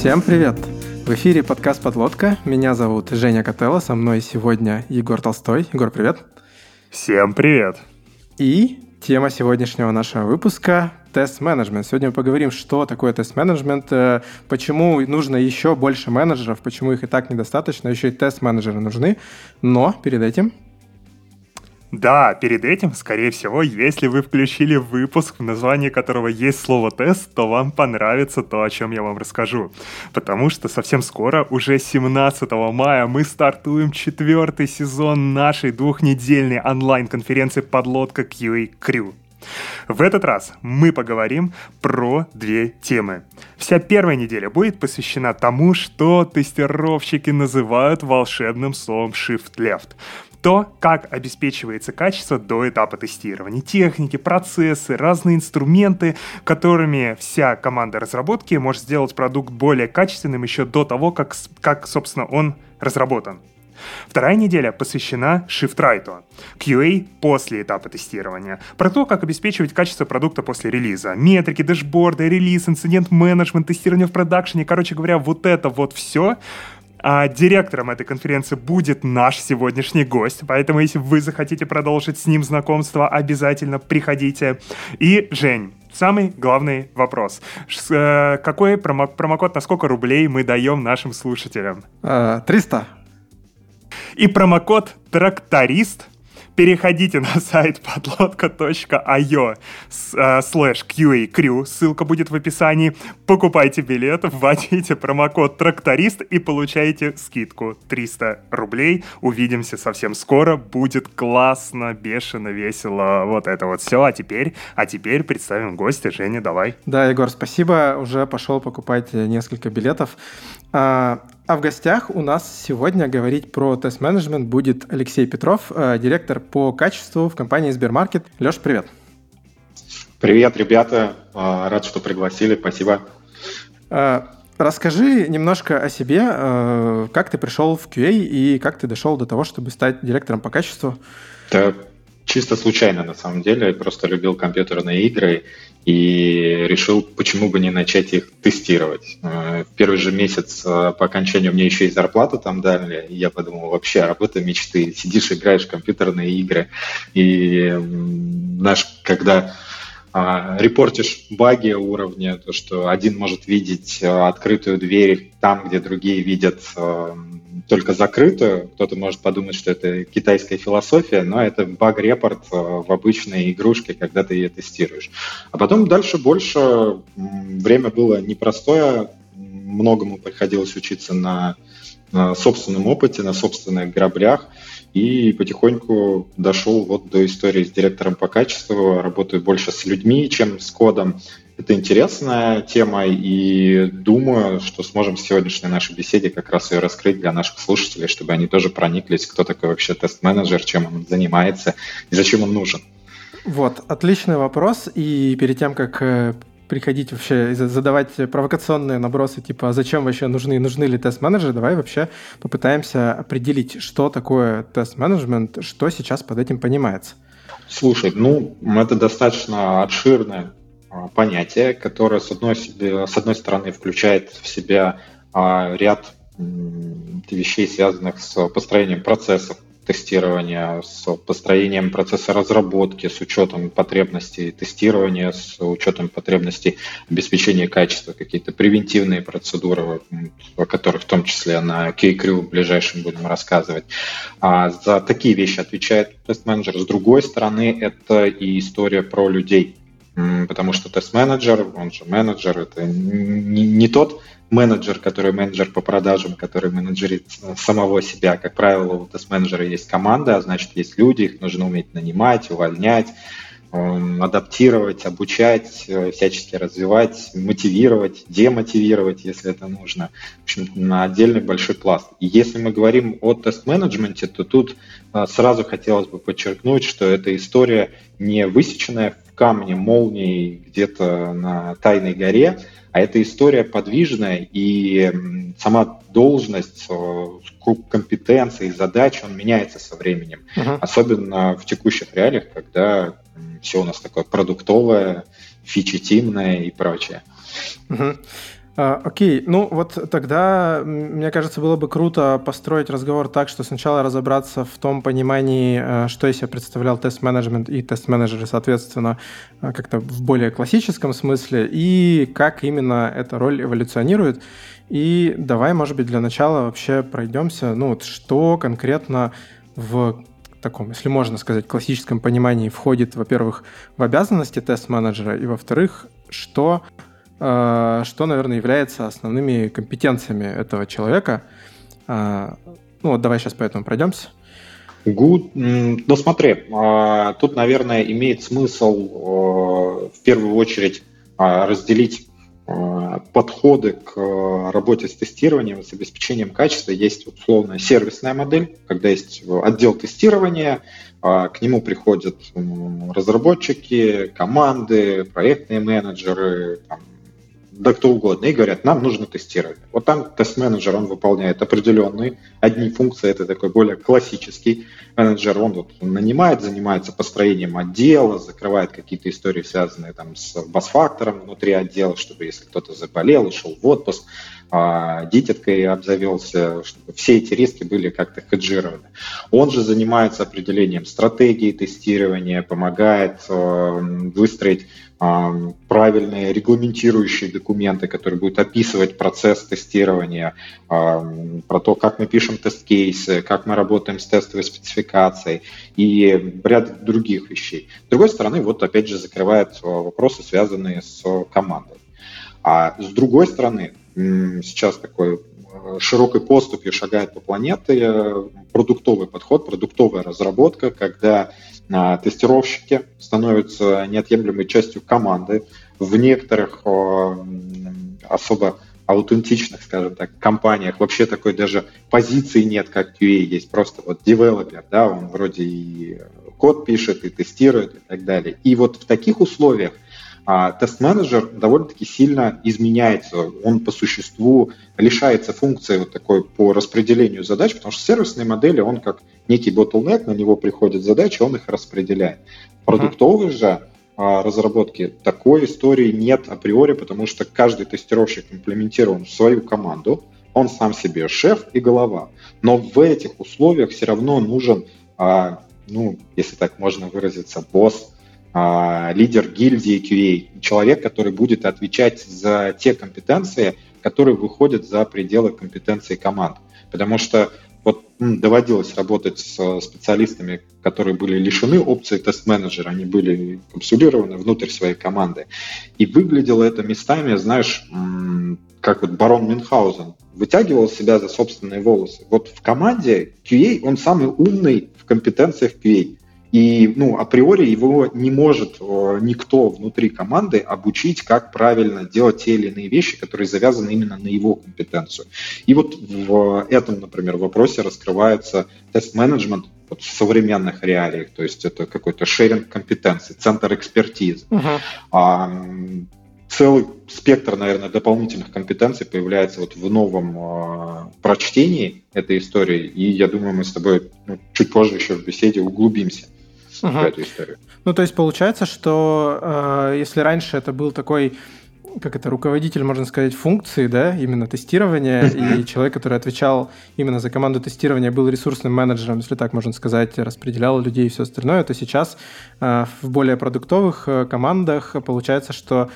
Всем привет! В эфире подкаст «Подлодка». Меня зовут Женя Котелло, со мной сегодня Егор Толстой. Егор, привет! Всем привет! И тема сегодняшнего нашего выпуска — тест-менеджмент. Сегодня мы поговорим, что такое тест-менеджмент, э, почему нужно еще больше менеджеров, почему их и так недостаточно, еще и тест-менеджеры нужны. Но перед этим да, перед этим, скорее всего, если вы включили выпуск, в названии которого есть слово «тест», то вам понравится то, о чем я вам расскажу. Потому что совсем скоро, уже 17 мая, мы стартуем четвертый сезон нашей двухнедельной онлайн-конференции «Подлодка QA Crew». В этот раз мы поговорим про две темы. Вся первая неделя будет посвящена тому, что тестировщики называют волшебным словом Shift Left то, как обеспечивается качество до этапа тестирования. Техники, процессы, разные инструменты, которыми вся команда разработки может сделать продукт более качественным еще до того, как, как собственно, он разработан. Вторая неделя посвящена шифтрайту, QA после этапа тестирования, про то, как обеспечивать качество продукта после релиза, метрики, дэшборды, релиз, инцидент-менеджмент, тестирование в продакшене, короче говоря, вот это вот все а директором этой конференции будет наш сегодняшний гость, поэтому если вы захотите продолжить с ним знакомство, обязательно приходите. И, Жень, самый главный вопрос. Ш- э, какой промо- промокод на сколько рублей мы даем нашим слушателям? 300. Э, И промокод «Тракторист» переходите на сайт подлодка.io э, слэш QA ссылка будет в описании, покупайте билет, вводите промокод тракторист и получаете скидку 300 рублей. Увидимся совсем скоро, будет классно, бешено, весело, вот это вот все. А теперь, а теперь представим гостя. Женя, давай. Да, Егор, спасибо, уже пошел покупать несколько билетов. А, в гостях у нас сегодня говорить про тест-менеджмент будет Алексей Петров, э, директор по качеству в компании Сбермаркет. Леш, привет. Привет, ребята. А, рад, что пригласили. Спасибо. А, расскажи немножко о себе, э, как ты пришел в QA и как ты дошел до того, чтобы стать директором по качеству. Да, чисто случайно, на самом деле. Я просто любил компьютерные игры и решил, почему бы не начать их тестировать. Э, в первый же месяц э, по окончанию мне еще и зарплату там дали, и я подумал, вообще, работа мечты. Сидишь, играешь в компьютерные игры, и наш, когда а, репортишь баги уровня, то, что один может видеть а, открытую дверь там, где другие видят а, только закрытую. Кто-то может подумать, что это китайская философия, но это баг-репорт в обычной игрушке, когда ты ее тестируешь. А потом дальше больше время было непростое, многому приходилось учиться на, на собственном опыте, на собственных граблях и потихоньку дошел вот до истории с директором по качеству, работаю больше с людьми, чем с кодом. Это интересная тема, и думаю, что сможем в сегодняшней нашей беседе как раз ее раскрыть для наших слушателей, чтобы они тоже прониклись, кто такой вообще тест-менеджер, чем он занимается и зачем он нужен. Вот, отличный вопрос. И перед тем, как э, приходить вообще, задавать провокационные набросы, типа, а зачем вообще нужны, нужны ли тест-менеджеры, давай вообще попытаемся определить, что такое тест-менеджмент, что сейчас под этим понимается. Слушай, ну, это достаточно обширное а, понятие, которое, с одной, с одной стороны, включает в себя а, ряд вещей, связанных с построением процессов, тестирования, с построением процесса разработки, с учетом потребностей тестирования, с учетом потребностей обеспечения качества, какие-то превентивные процедуры, о которых в том числе на K-Crew в ближайшем будем рассказывать. А за такие вещи отвечает тест-менеджер. С другой стороны, это и история про людей, потому что тест-менеджер, он же менеджер, это не, не тот менеджер, который менеджер по продажам, который менеджерит самого себя. Как правило, у тест-менеджера есть команда, а значит, есть люди, их нужно уметь нанимать, увольнять, эм, адаптировать, обучать, э, всячески развивать, мотивировать, демотивировать, если это нужно. В общем, на отдельный большой пласт. И если мы говорим о тест-менеджменте, то тут сразу хотелось бы подчеркнуть, что эта история не высеченная в камне молнией где-то на тайной горе, а эта история подвижная, и сама должность, э, круг компетенций, задач, он меняется со временем. Uh-huh. Особенно в текущих реалиях, когда все у нас такое продуктовое, фичетимное и прочее. Uh-huh. А, окей, ну вот тогда, мне кажется, было бы круто построить разговор так, что сначала разобраться в том понимании, э, что из себя представлял тест-менеджмент и тест-менеджеры, соответственно, э, как-то в более классическом смысле, и как именно эта роль эволюционирует. И давай, может быть, для начала вообще пройдемся, ну вот что конкретно в таком, если можно сказать, классическом понимании входит, во-первых, в обязанности тест-менеджера, и, во-вторых, что что, наверное, является основными компетенциями этого человека. Э, ну вот давай сейчас по этому пройдемся. Good. Ну смотри, а, тут, наверное, имеет смысл э, в первую очередь а, разделить подходы к работе с тестированием, с обеспечением качества. Есть условная сервисная модель, когда есть отдел тестирования, а, к нему приходят разработчики, команды, проектные менеджеры, там, да кто угодно, и говорят, нам нужно тестировать. Вот там тест-менеджер, он выполняет определенные одни функции, это такой более классический менеджер, он вот нанимает, занимается построением отдела, закрывает какие-то истории, связанные там с бас-фактором внутри отдела, чтобы если кто-то заболел, ушел в отпуск, а, дитяткой обзавелся, чтобы все эти риски были как-то хеджированы. Он же занимается определением стратегии тестирования, помогает э, выстроить правильные регламентирующие документы, которые будут описывать процесс тестирования, про то, как мы пишем тест-кейсы, как мы работаем с тестовой спецификацией и ряд других вещей. С другой стороны, вот опять же закрывает вопросы, связанные с командой. А с другой стороны, сейчас такой э, широкой поступью шагает по планете э, продуктовый подход, продуктовая разработка, когда а, тестировщики становятся неотъемлемой частью команды. В некоторых особо аутентичных, скажем так, компаниях вообще такой даже позиции нет, как QA, есть просто вот девелопер, да, он вроде и код пишет, и тестирует, и так далее. И вот в таких условиях а тест-менеджер довольно-таки сильно изменяется. Он по существу лишается функции вот такой по распределению задач, потому что сервисные модели, он как некий bottleneck, на него приходят задачи, он их распределяет. Продуктовые же а, разработки такой истории нет априори, потому что каждый тестировщик имплементирован в свою команду, он сам себе шеф и голова. Но в этих условиях все равно нужен, а, ну, если так можно выразиться, босс, а, лидер гильдии QA, человек, который будет отвечать за те компетенции, которые выходят за пределы компетенции команд. Потому что вот доводилось работать с специалистами, которые были лишены опции тест-менеджера, они были капсулированы внутрь своей команды. И выглядело это местами, знаешь, как вот барон Мюнхгаузен, вытягивал себя за собственные волосы. Вот в команде QA он самый умный в компетенциях QA. И ну, априори его не может э, никто внутри команды обучить, как правильно делать те или иные вещи, которые завязаны именно на его компетенцию. И вот в этом, например, вопросе раскрывается тест-менеджмент вот в современных реалиях, то есть это какой-то шеринг компетенций, центр экспертизы. Uh-huh. А, целый спектр, наверное, дополнительных компетенций появляется вот в новом э, прочтении этой истории, и я думаю, мы с тобой ну, чуть позже еще в беседе углубимся угу. в эту историю. Ну, то есть получается, что э, если раньше это был такой как это, руководитель, можно сказать, функции, да, именно тестирования, и человек, который отвечал именно за команду тестирования, был ресурсным менеджером, если так можно сказать, распределял людей и все остальное, то сейчас э, в более продуктовых э, командах получается, что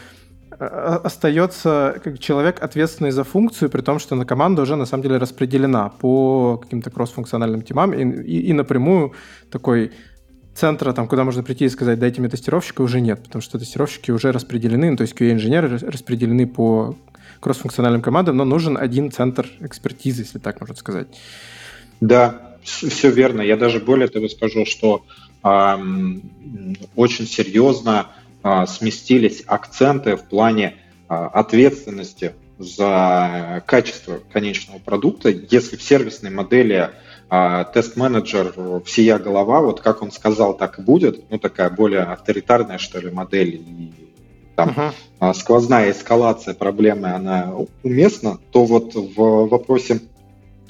э, остается как человек, ответственный за функцию, при том, что на команда уже на самом деле распределена по каким-то кросс-функциональным темам и, и, и напрямую такой центра, там, куда можно прийти и сказать, дайте мне тестировщика, уже нет, потому что тестировщики уже распределены, ну, то есть QA-инженеры распределены по кроссфункциональным командам, но нужен один центр экспертизы, если так можно сказать. Да, все верно. Я даже более того скажу, что э, очень серьезно э, сместились акценты в плане э, ответственности за качество конечного продукта. Если в сервисной модели а тест-менеджер всея голова, вот как он сказал, так и будет, ну такая более авторитарная, что ли, модель, и там uh-huh. сквозная эскалация проблемы, она уместна, то вот в вопросе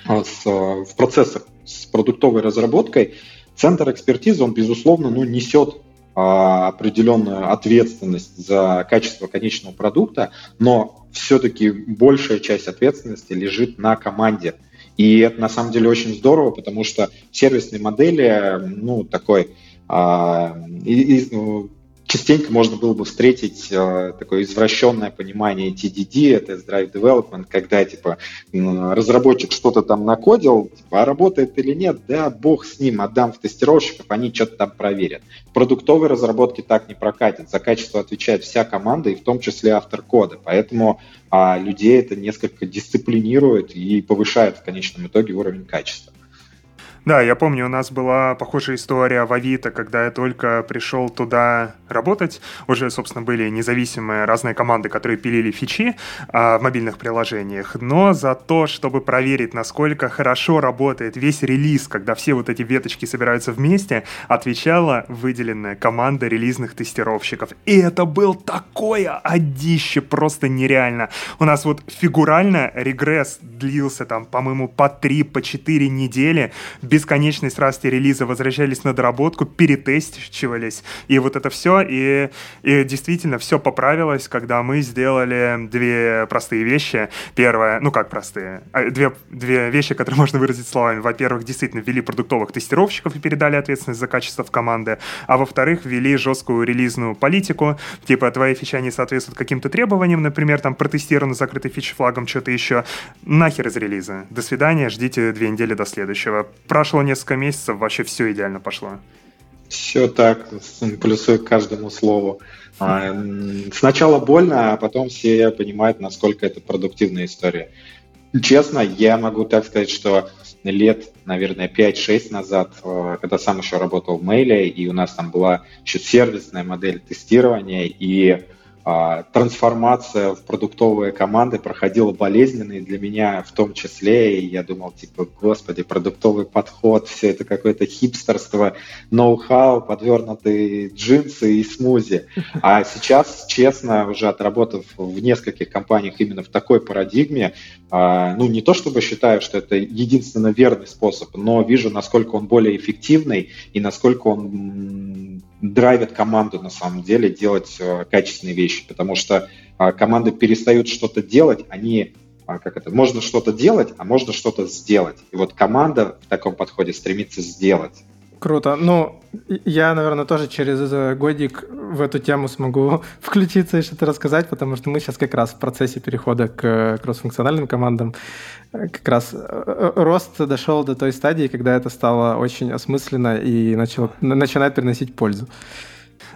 а, с, в процессах с продуктовой разработкой центр экспертизы, он, безусловно, ну, несет определенную ответственность за качество конечного продукта, но все-таки большая часть ответственности лежит на команде. И это на самом деле очень здорово, потому что сервисные модели, ну, такой а, и, и, ну, частенько можно было бы встретить э, такое извращенное понимание TDD, Test Drive Development, когда типа разработчик что-то там накодил, типа, а работает или нет, да, бог с ним, отдам в тестировщиков, они что-то там проверят. В продуктовой разработке так не прокатит, за качество отвечает вся команда, и в том числе автор кода, поэтому а, людей это несколько дисциплинирует и повышает в конечном итоге уровень качества. Да, я помню, у нас была похожая история в Авито, когда я только пришел туда работать. Уже, собственно, были независимые разные команды, которые пилили фичи а, в мобильных приложениях. Но за то, чтобы проверить, насколько хорошо работает весь релиз, когда все вот эти веточки собираются вместе, отвечала выделенная команда релизных тестировщиков. И это был такое одище, просто нереально. У нас вот фигурально регресс длился там, по-моему, по 3, по 4 недели бесконечность расти релиза возвращались на доработку, перетестивались, и вот это все, и, и действительно все поправилось, когда мы сделали две простые вещи. Первое, ну как простые, а, две, две вещи, которые можно выразить словами. Во-первых, действительно ввели продуктовых тестировщиков и передали ответственность за качество в команды, а во-вторых, ввели жесткую релизную политику, типа твои фича не соответствуют каким-то требованиям, например, там протестировано закрытый фич флагом, что-то еще, нахер из релиза. До свидания, ждите две недели до следующего. Про прошло несколько месяцев, вообще все идеально пошло. Все так, плюсую к каждому слову. А, сначала больно, а потом все понимают, насколько это продуктивная история. Честно, я могу так сказать, что лет, наверное, 5-6 назад, э, когда сам еще работал в Мейле, и у нас там была еще сервисная модель тестирования, и трансформация в продуктовые команды проходила болезненно, и для меня в том числе, и я думал, типа, господи, продуктовый подход, все это какое-то хипстерство, ноу-хау, подвернутые джинсы и смузи. А сейчас, честно, уже отработав в нескольких компаниях именно в такой парадигме, а, ну, не то чтобы считаю, что это единственно верный способ, но вижу, насколько он более эффективный и насколько он драйвит команду на самом деле делать э, качественные вещи, потому что а, команды перестают что-то делать, они а, как это, можно что-то делать, а можно что-то сделать. И вот команда в таком подходе стремится сделать. Круто. Ну, я, наверное, тоже через годик в эту тему смогу включиться и что-то рассказать, потому что мы сейчас как раз в процессе перехода к кроссфункциональным командам. Как раз э, э, рост дошел до той стадии, когда это стало очень осмысленно и начало, начинает приносить пользу.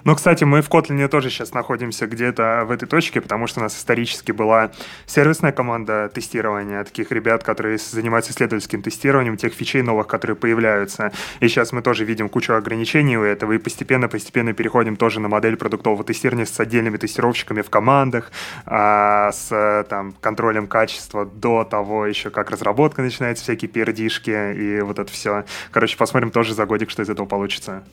Ну, кстати, мы в Kotlin тоже сейчас находимся где-то в этой точке, потому что у нас исторически была сервисная команда тестирования таких ребят, которые занимаются исследовательским тестированием тех фичей новых, которые появляются. И сейчас мы тоже видим кучу ограничений у этого, и постепенно-постепенно переходим тоже на модель продуктового тестирования с отдельными тестировщиками в командах, а, с там, контролем качества до того еще, как разработка начинается, всякие пердишки и вот это все. Короче, посмотрим тоже за годик, что из этого получится.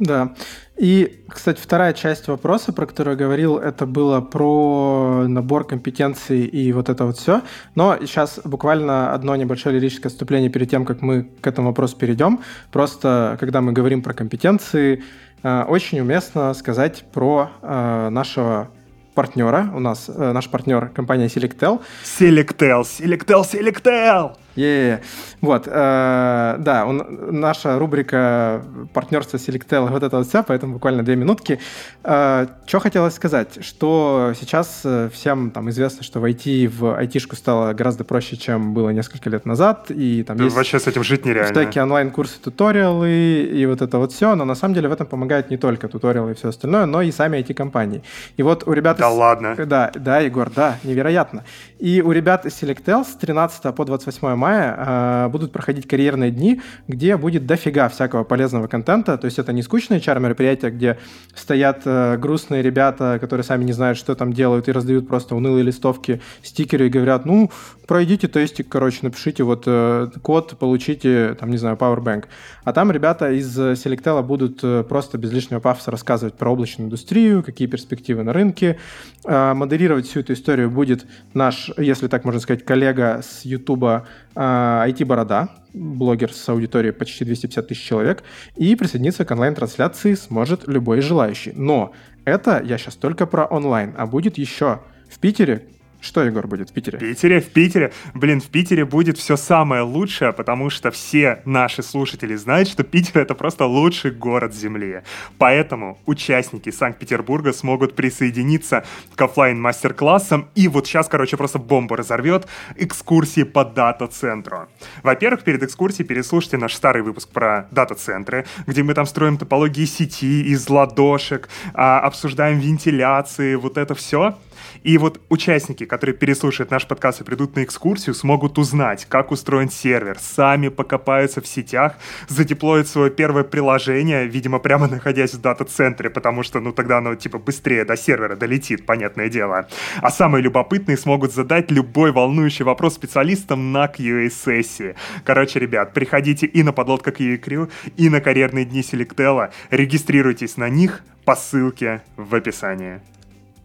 Да. И, кстати, вторая часть вопроса, про которую я говорил, это было про набор компетенций и вот это вот все. Но сейчас буквально одно небольшое лирическое отступление перед тем, как мы к этому вопросу перейдем. Просто, когда мы говорим про компетенции, э, очень уместно сказать про э, нашего партнера. У нас э, наш партнер компания Selectel. Selectel, Selectel, Selectel! Yeah. Вот, э, да, он, наша рубрика партнерство Selectel, вот это вот вся, поэтому буквально две минутки. Э, что хотелось сказать, что сейчас э, всем там известно, что войти в айтишку стало гораздо проще, чем было несколько лет назад, и там да, есть вообще с этим жить нереально. Всякие онлайн-курсы, туториалы и вот это вот все, но на самом деле в этом помогают не только туториалы и все остальное, но и сами IT-компании. И вот у ребят... Да из... ладно? Да, да, Егор, да, невероятно. И у ребят из Selectel с 13 по 28 мая э, будут проходить карьерные дни, где будет дофига всякого полезного контента. То есть это не скучные HR-мероприятия, где стоят э, грустные ребята, которые сами не знают, что там делают, и раздают просто унылые листовки, стикеры и говорят, ну, пройдите тестик, короче, напишите вот э, код, получите, там, не знаю, Powerbank. А там ребята из Selectel будут э, просто без лишнего пафоса рассказывать про облачную индустрию, какие перспективы на рынке. Э, модерировать всю эту историю будет наш, если так можно сказать, коллега с YouTube IT-борода, блогер с аудиторией почти 250 тысяч человек, и присоединиться к онлайн-трансляции сможет любой желающий. Но это я сейчас только про онлайн, а будет еще в Питере Что, Егор, будет в Питере? В Питере, в Питере. Блин, в Питере будет все самое лучшее, потому что все наши слушатели знают, что Питер — это просто лучший город Земли. Поэтому участники Санкт-Петербурга смогут присоединиться к офлайн мастер классам и вот сейчас, короче, просто бомбу разорвет экскурсии по дата-центру. Во-первых, перед экскурсией переслушайте наш старый выпуск про дата-центры, где мы там строим топологии сети из ладошек, а, обсуждаем вентиляции, вот это все — и вот участники, которые переслушают наш подкаст и придут на экскурсию, смогут узнать, как устроен сервер, сами покопаются в сетях, задеплоят свое первое приложение, видимо, прямо находясь в дата-центре, потому что, ну, тогда оно, типа, быстрее до сервера долетит, понятное дело. А самые любопытные смогут задать любой волнующий вопрос специалистам на QA-сессии. Короче, ребят, приходите и на подлодка QA Crew, и на карьерные дни Селектела, регистрируйтесь на них по ссылке в описании.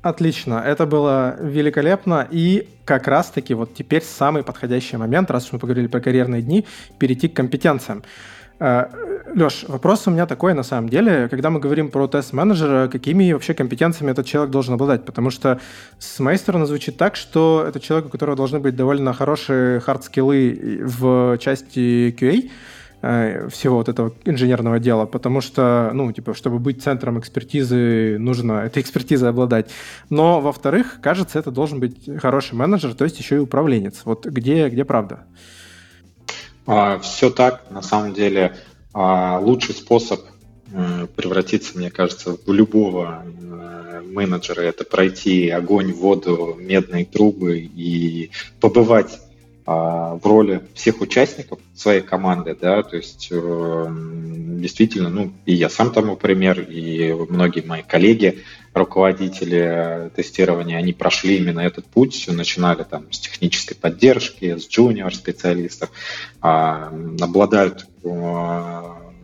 Отлично, это было великолепно. И как раз-таки вот теперь самый подходящий момент, раз мы поговорили про карьерные дни, перейти к компетенциям. Э, Леш, вопрос у меня такой на самом деле, когда мы говорим про тест-менеджера, какими вообще компетенциями этот человек должен обладать? Потому что с моей стороны звучит так, что это человек, у которого должны быть довольно хорошие хард-скиллы в части QA, всего вот этого инженерного дела, потому что, ну, типа, чтобы быть центром экспертизы, нужно этой экспертизой обладать. Но, во-вторых, кажется, это должен быть хороший менеджер, то есть еще и управленец. Вот где, где правда? А, все так. На самом деле, а, лучший способ э, превратиться, мне кажется, в любого э, менеджера, это пройти огонь, воду, медные трубы и побывать в роли всех участников своей команды, да, то есть э, действительно, ну, и я сам тому пример, и многие мои коллеги, руководители тестирования, они прошли именно этот путь, начинали там с технической поддержки, с джуниор-специалистов, а, обладают э,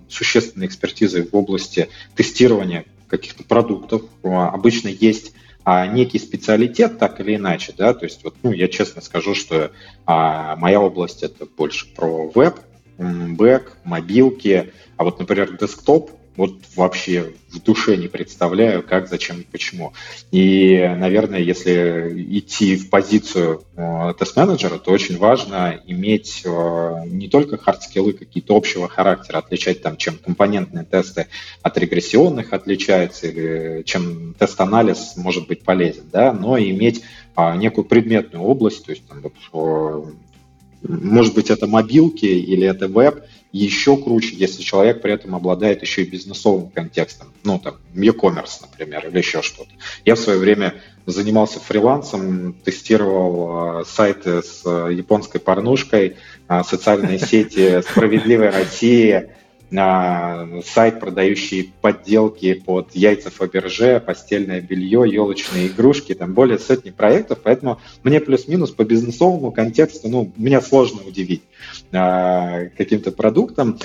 существенной экспертизой в области тестирования каких-то продуктов. Обычно есть а, некий специалитет, так или иначе, да, то есть вот, ну, я честно скажу, что а, моя область это больше про веб, бэк, мобилки, а вот, например, десктоп, вот вообще в душе не представляю, как, зачем и почему. И, наверное, если идти в позицию э, тест-менеджера, то очень важно иметь э, не только хард-скиллы какие-то общего характера, отличать там, чем компонентные тесты от регрессионных отличаются, или чем тест-анализ может быть полезен, да, но иметь э, некую предметную область, то есть там, вот, э, может быть, это мобилки или это веб, еще круче, если человек при этом обладает еще и бизнесовым контекстом, ну, там, e-commerce, например, или еще что-то. Я в свое время занимался фрилансом, тестировал э, сайты с э, японской порнушкой, э, социальные сети «Справедливая Россия», сайт, продающий подделки под яйца Фаберже, постельное белье, елочные игрушки, там более сотни проектов, поэтому мне плюс-минус по бизнесовому контексту, ну, меня сложно удивить каким-то продуктом.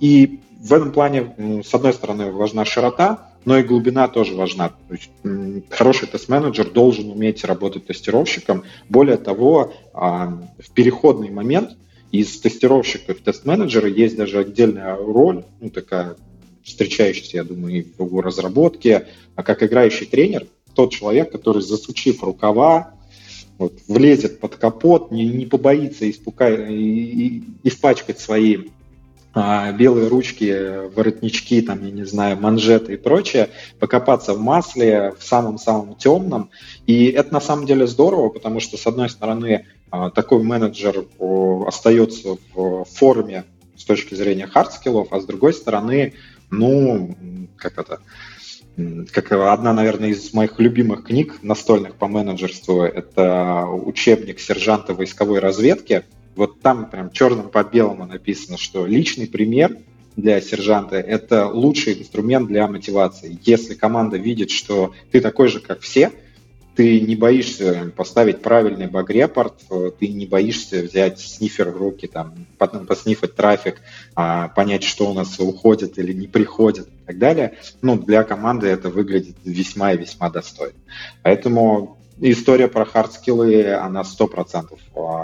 И в этом плане, с одной стороны, важна широта, но и глубина тоже важна. То есть, хороший тест-менеджер должен уметь работать тестировщиком. Более того, а, в переходный момент – из тестировщиков тест-менеджера есть даже отдельная роль, ну, такая встречающаяся, я думаю, и в разработке, а как играющий тренер, тот человек, который, засучив рукава, вот, влезет под капот, не, не побоится испука... испачкать свои а, белые ручки, воротнички, там, я не знаю, манжеты и прочее, покопаться в масле, в самом-самом темном. И это на самом деле здорово, потому что, с одной стороны, а, такой менеджер остается в форме с точки зрения хардскиллов, а с другой стороны, ну, как это, как одна, наверное, из моих любимых книг настольных по менеджерству, это учебник сержанта войсковой разведки. Вот там прям черным по белому написано, что личный пример для сержанта – это лучший инструмент для мотивации. Если команда видит, что ты такой же, как все – ты не боишься поставить правильный баг-репорт, ты не боишься взять снифер в руки, там, потом поснифать трафик, а, понять, что у нас уходит или не приходит и так далее. Ну, для команды это выглядит весьма и весьма достойно. Поэтому история про хардскиллы, она 100%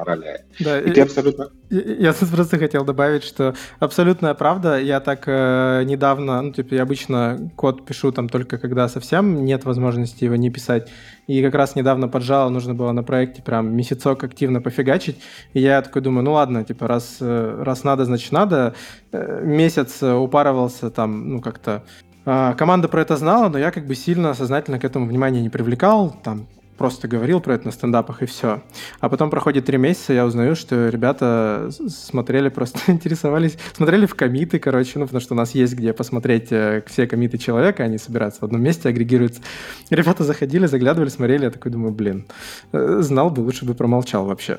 роляет. Да, и, и ты абсолютно... Я, я просто хотел добавить, что абсолютная правда. Я так э, недавно, ну, типа, я обычно код пишу там только когда совсем нет возможности его не писать. И как раз недавно поджало, нужно было на проекте прям месяцок активно пофигачить. И я такой думаю, ну ладно, типа, раз, э, раз надо, значит надо. Э, месяц упарывался там, ну, как-то а, Команда про это знала, но я как бы сильно сознательно к этому внимания не привлекал. Там просто говорил про это на стендапах и все. А потом проходит три месяца, я узнаю, что ребята смотрели, просто интересовались, смотрели в комиты, короче, ну, потому что у нас есть где посмотреть э, все комиты человека, они собираются в одном месте, агрегируются. Ребята заходили, заглядывали, смотрели, я такой думаю, блин, э, знал бы, лучше бы промолчал вообще.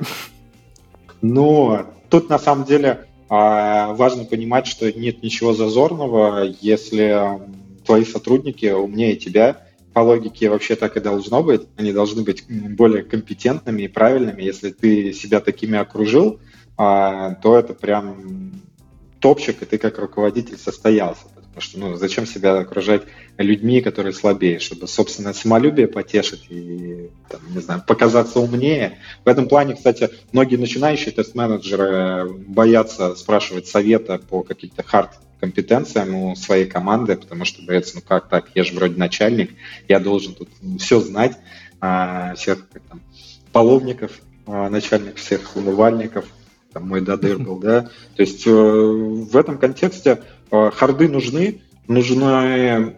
Ну, тут на самом деле а, важно понимать, что нет ничего зазорного, если твои сотрудники умнее тебя, по логике вообще так и должно быть. Они должны быть более компетентными и правильными. Если ты себя такими окружил, а, то это прям топчик, и ты как руководитель состоялся. Потому что ну, зачем себя окружать людьми, которые слабее, чтобы собственное самолюбие потешить и, там, не знаю, показаться умнее. В этом плане, кстати, многие начинающие тест-менеджеры боятся спрашивать совета по каким-то хард компетенциям у своей команды, потому что боятся, ну как так, я же вроде начальник, я должен тут все знать, а, всех как там, половников, а, начальник всех умывальников, там мой дадыр был, да. То есть э, в этом контексте э, харды нужны, нужны э,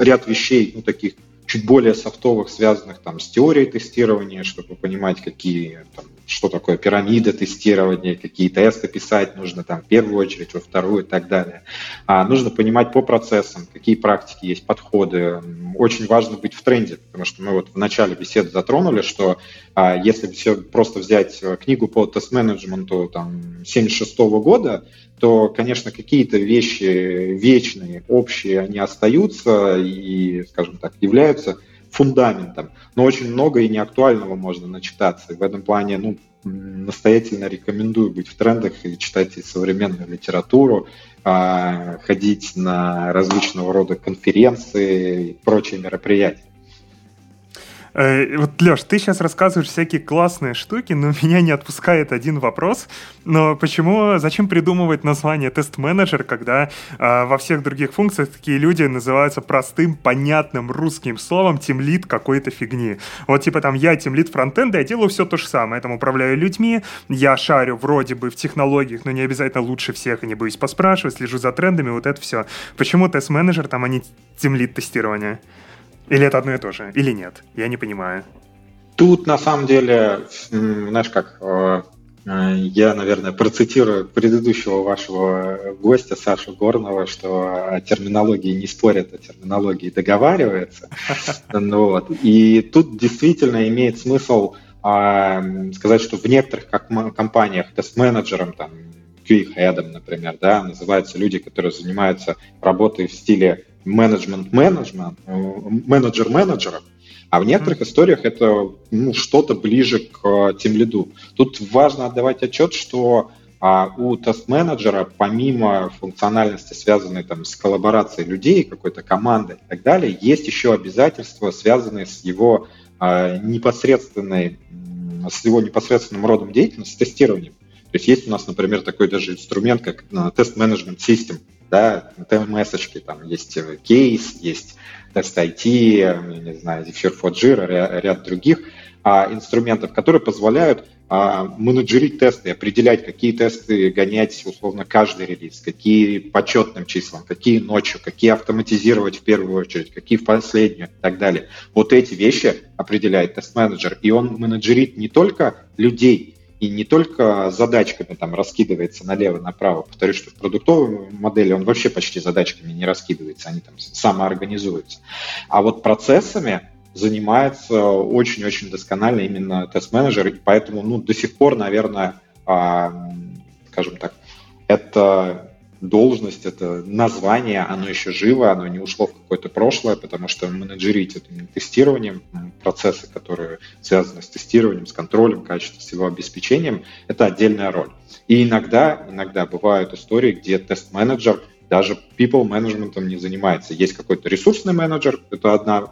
ряд вещей, ну, таких чуть более софтовых, связанных там с теорией тестирования, чтобы понимать, какие там, что такое пирамида тестирования, какие тесты писать нужно там в первую очередь, во вторую и так далее. А, нужно понимать по процессам, какие практики есть, подходы. Очень важно быть в тренде, потому что мы вот в начале беседы затронули, что а, если все просто взять э, книгу по тест-менеджменту там 76 -го года, то, конечно, какие-то вещи вечные, общие, они остаются и, скажем так, являются фундаментом. Но очень много и неактуального можно начитаться. И в этом плане, ну, настоятельно рекомендую быть в трендах и читать и современную литературу, а, ходить на различного рода конференции и прочие мероприятия. Э, вот, Леш, ты сейчас рассказываешь всякие классные штуки, но меня не отпускает один вопрос. Но почему, зачем придумывать название тест-менеджер, когда э, во всех других функциях такие люди называются простым, понятным русским словом тимлит какой-то фигни? Вот типа там я тимлит фронтенда, я делаю все то же самое. Я там управляю людьми, я шарю вроде бы в технологиях, но не обязательно лучше всех, и не боюсь поспрашивать, слежу за трендами, вот это все. Почему тест-менеджер там, а не тимлит тестирования? Или это одно и то же? Или нет? Я не понимаю. Тут на самом деле, знаешь как, э, э, я, наверное, процитирую предыдущего вашего гостя Сашу Горного, что о терминологии не спорят, о терминологии договариваются. Ну вот. И тут действительно имеет смысл а, сказать, что в некоторых компаниях тест-менеджером, там, QA-хедом, например, да, называются люди, которые занимаются работой в стиле менеджмент-менеджмент, э, менеджер менеджера, а в некоторых историях это ну, что-то ближе к тем лиду. Тут важно отдавать отчет, что а, у тест-менеджера, помимо функциональности, связанной там, с коллаборацией людей, какой-то команды и так далее, есть еще обязательства, связанные с его а, непосредственной, с его непосредственным родом деятельности, тестированием. То есть есть у нас, например, такой даже инструмент, как тест-менеджмент систем, да, TMS, там есть кейс, есть тест IT, не знаю, Zephyr Jira, ряд других а, инструментов, которые позволяют а, менеджерить тесты, определять, какие тесты гонять, условно, каждый релиз, какие по четным числам, какие ночью, какие автоматизировать в первую очередь, какие в последнюю и так далее. Вот эти вещи определяет тест-менеджер, и он менеджерит не только людей, и не только задачками там раскидывается налево-направо. Повторюсь, что в продуктовой модели он вообще почти задачками не раскидывается, они там самоорганизуются. А вот процессами занимается очень-очень досконально именно тест-менеджер, и поэтому ну, до сих пор, наверное, а, скажем так, это должность, это название, оно еще живо, оно не ушло в какое-то прошлое, потому что менеджерить этим тестированием, процессы, которые связаны с тестированием, с контролем качества, с его обеспечением, это отдельная роль. И иногда, иногда бывают истории, где тест-менеджер даже people менеджментом не занимается. Есть какой-то ресурсный менеджер, это одна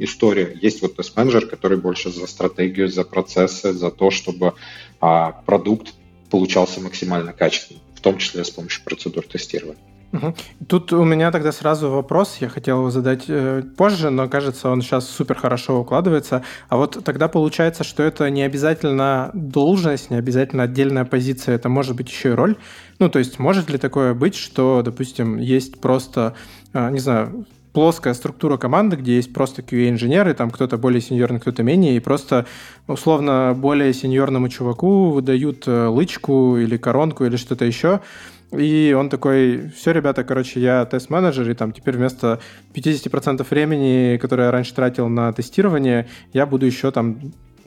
историю, есть вот тест-менеджер, который больше за стратегию, за процессы, за то, чтобы а, продукт получался максимально качественным, том числе с помощью процедур тестирования. Тут у меня тогда сразу вопрос, я хотел его задать э, позже, но кажется, он сейчас супер хорошо укладывается. А вот тогда получается, что это не обязательно должность, не обязательно отдельная позиция, это может быть еще и роль. Ну, то есть может ли такое быть, что, допустим, есть просто, э, не знаю, плоская структура команды, где есть просто QA-инженеры, там кто-то более сеньорный, кто-то менее, и просто условно более сеньорному чуваку выдают э, лычку или коронку или что-то еще, и он такой, все, ребята, короче, я тест-менеджер, и там теперь вместо 50% времени, которое я раньше тратил на тестирование, я буду еще там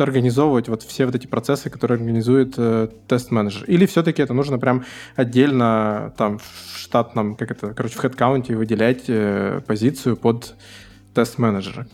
организовывать вот все вот эти процессы, которые организует э, тест-менеджер? Или все-таки это нужно прям отдельно там в штатном, как это, короче, в хедкаунте выделять э, позицию под тест-менеджера?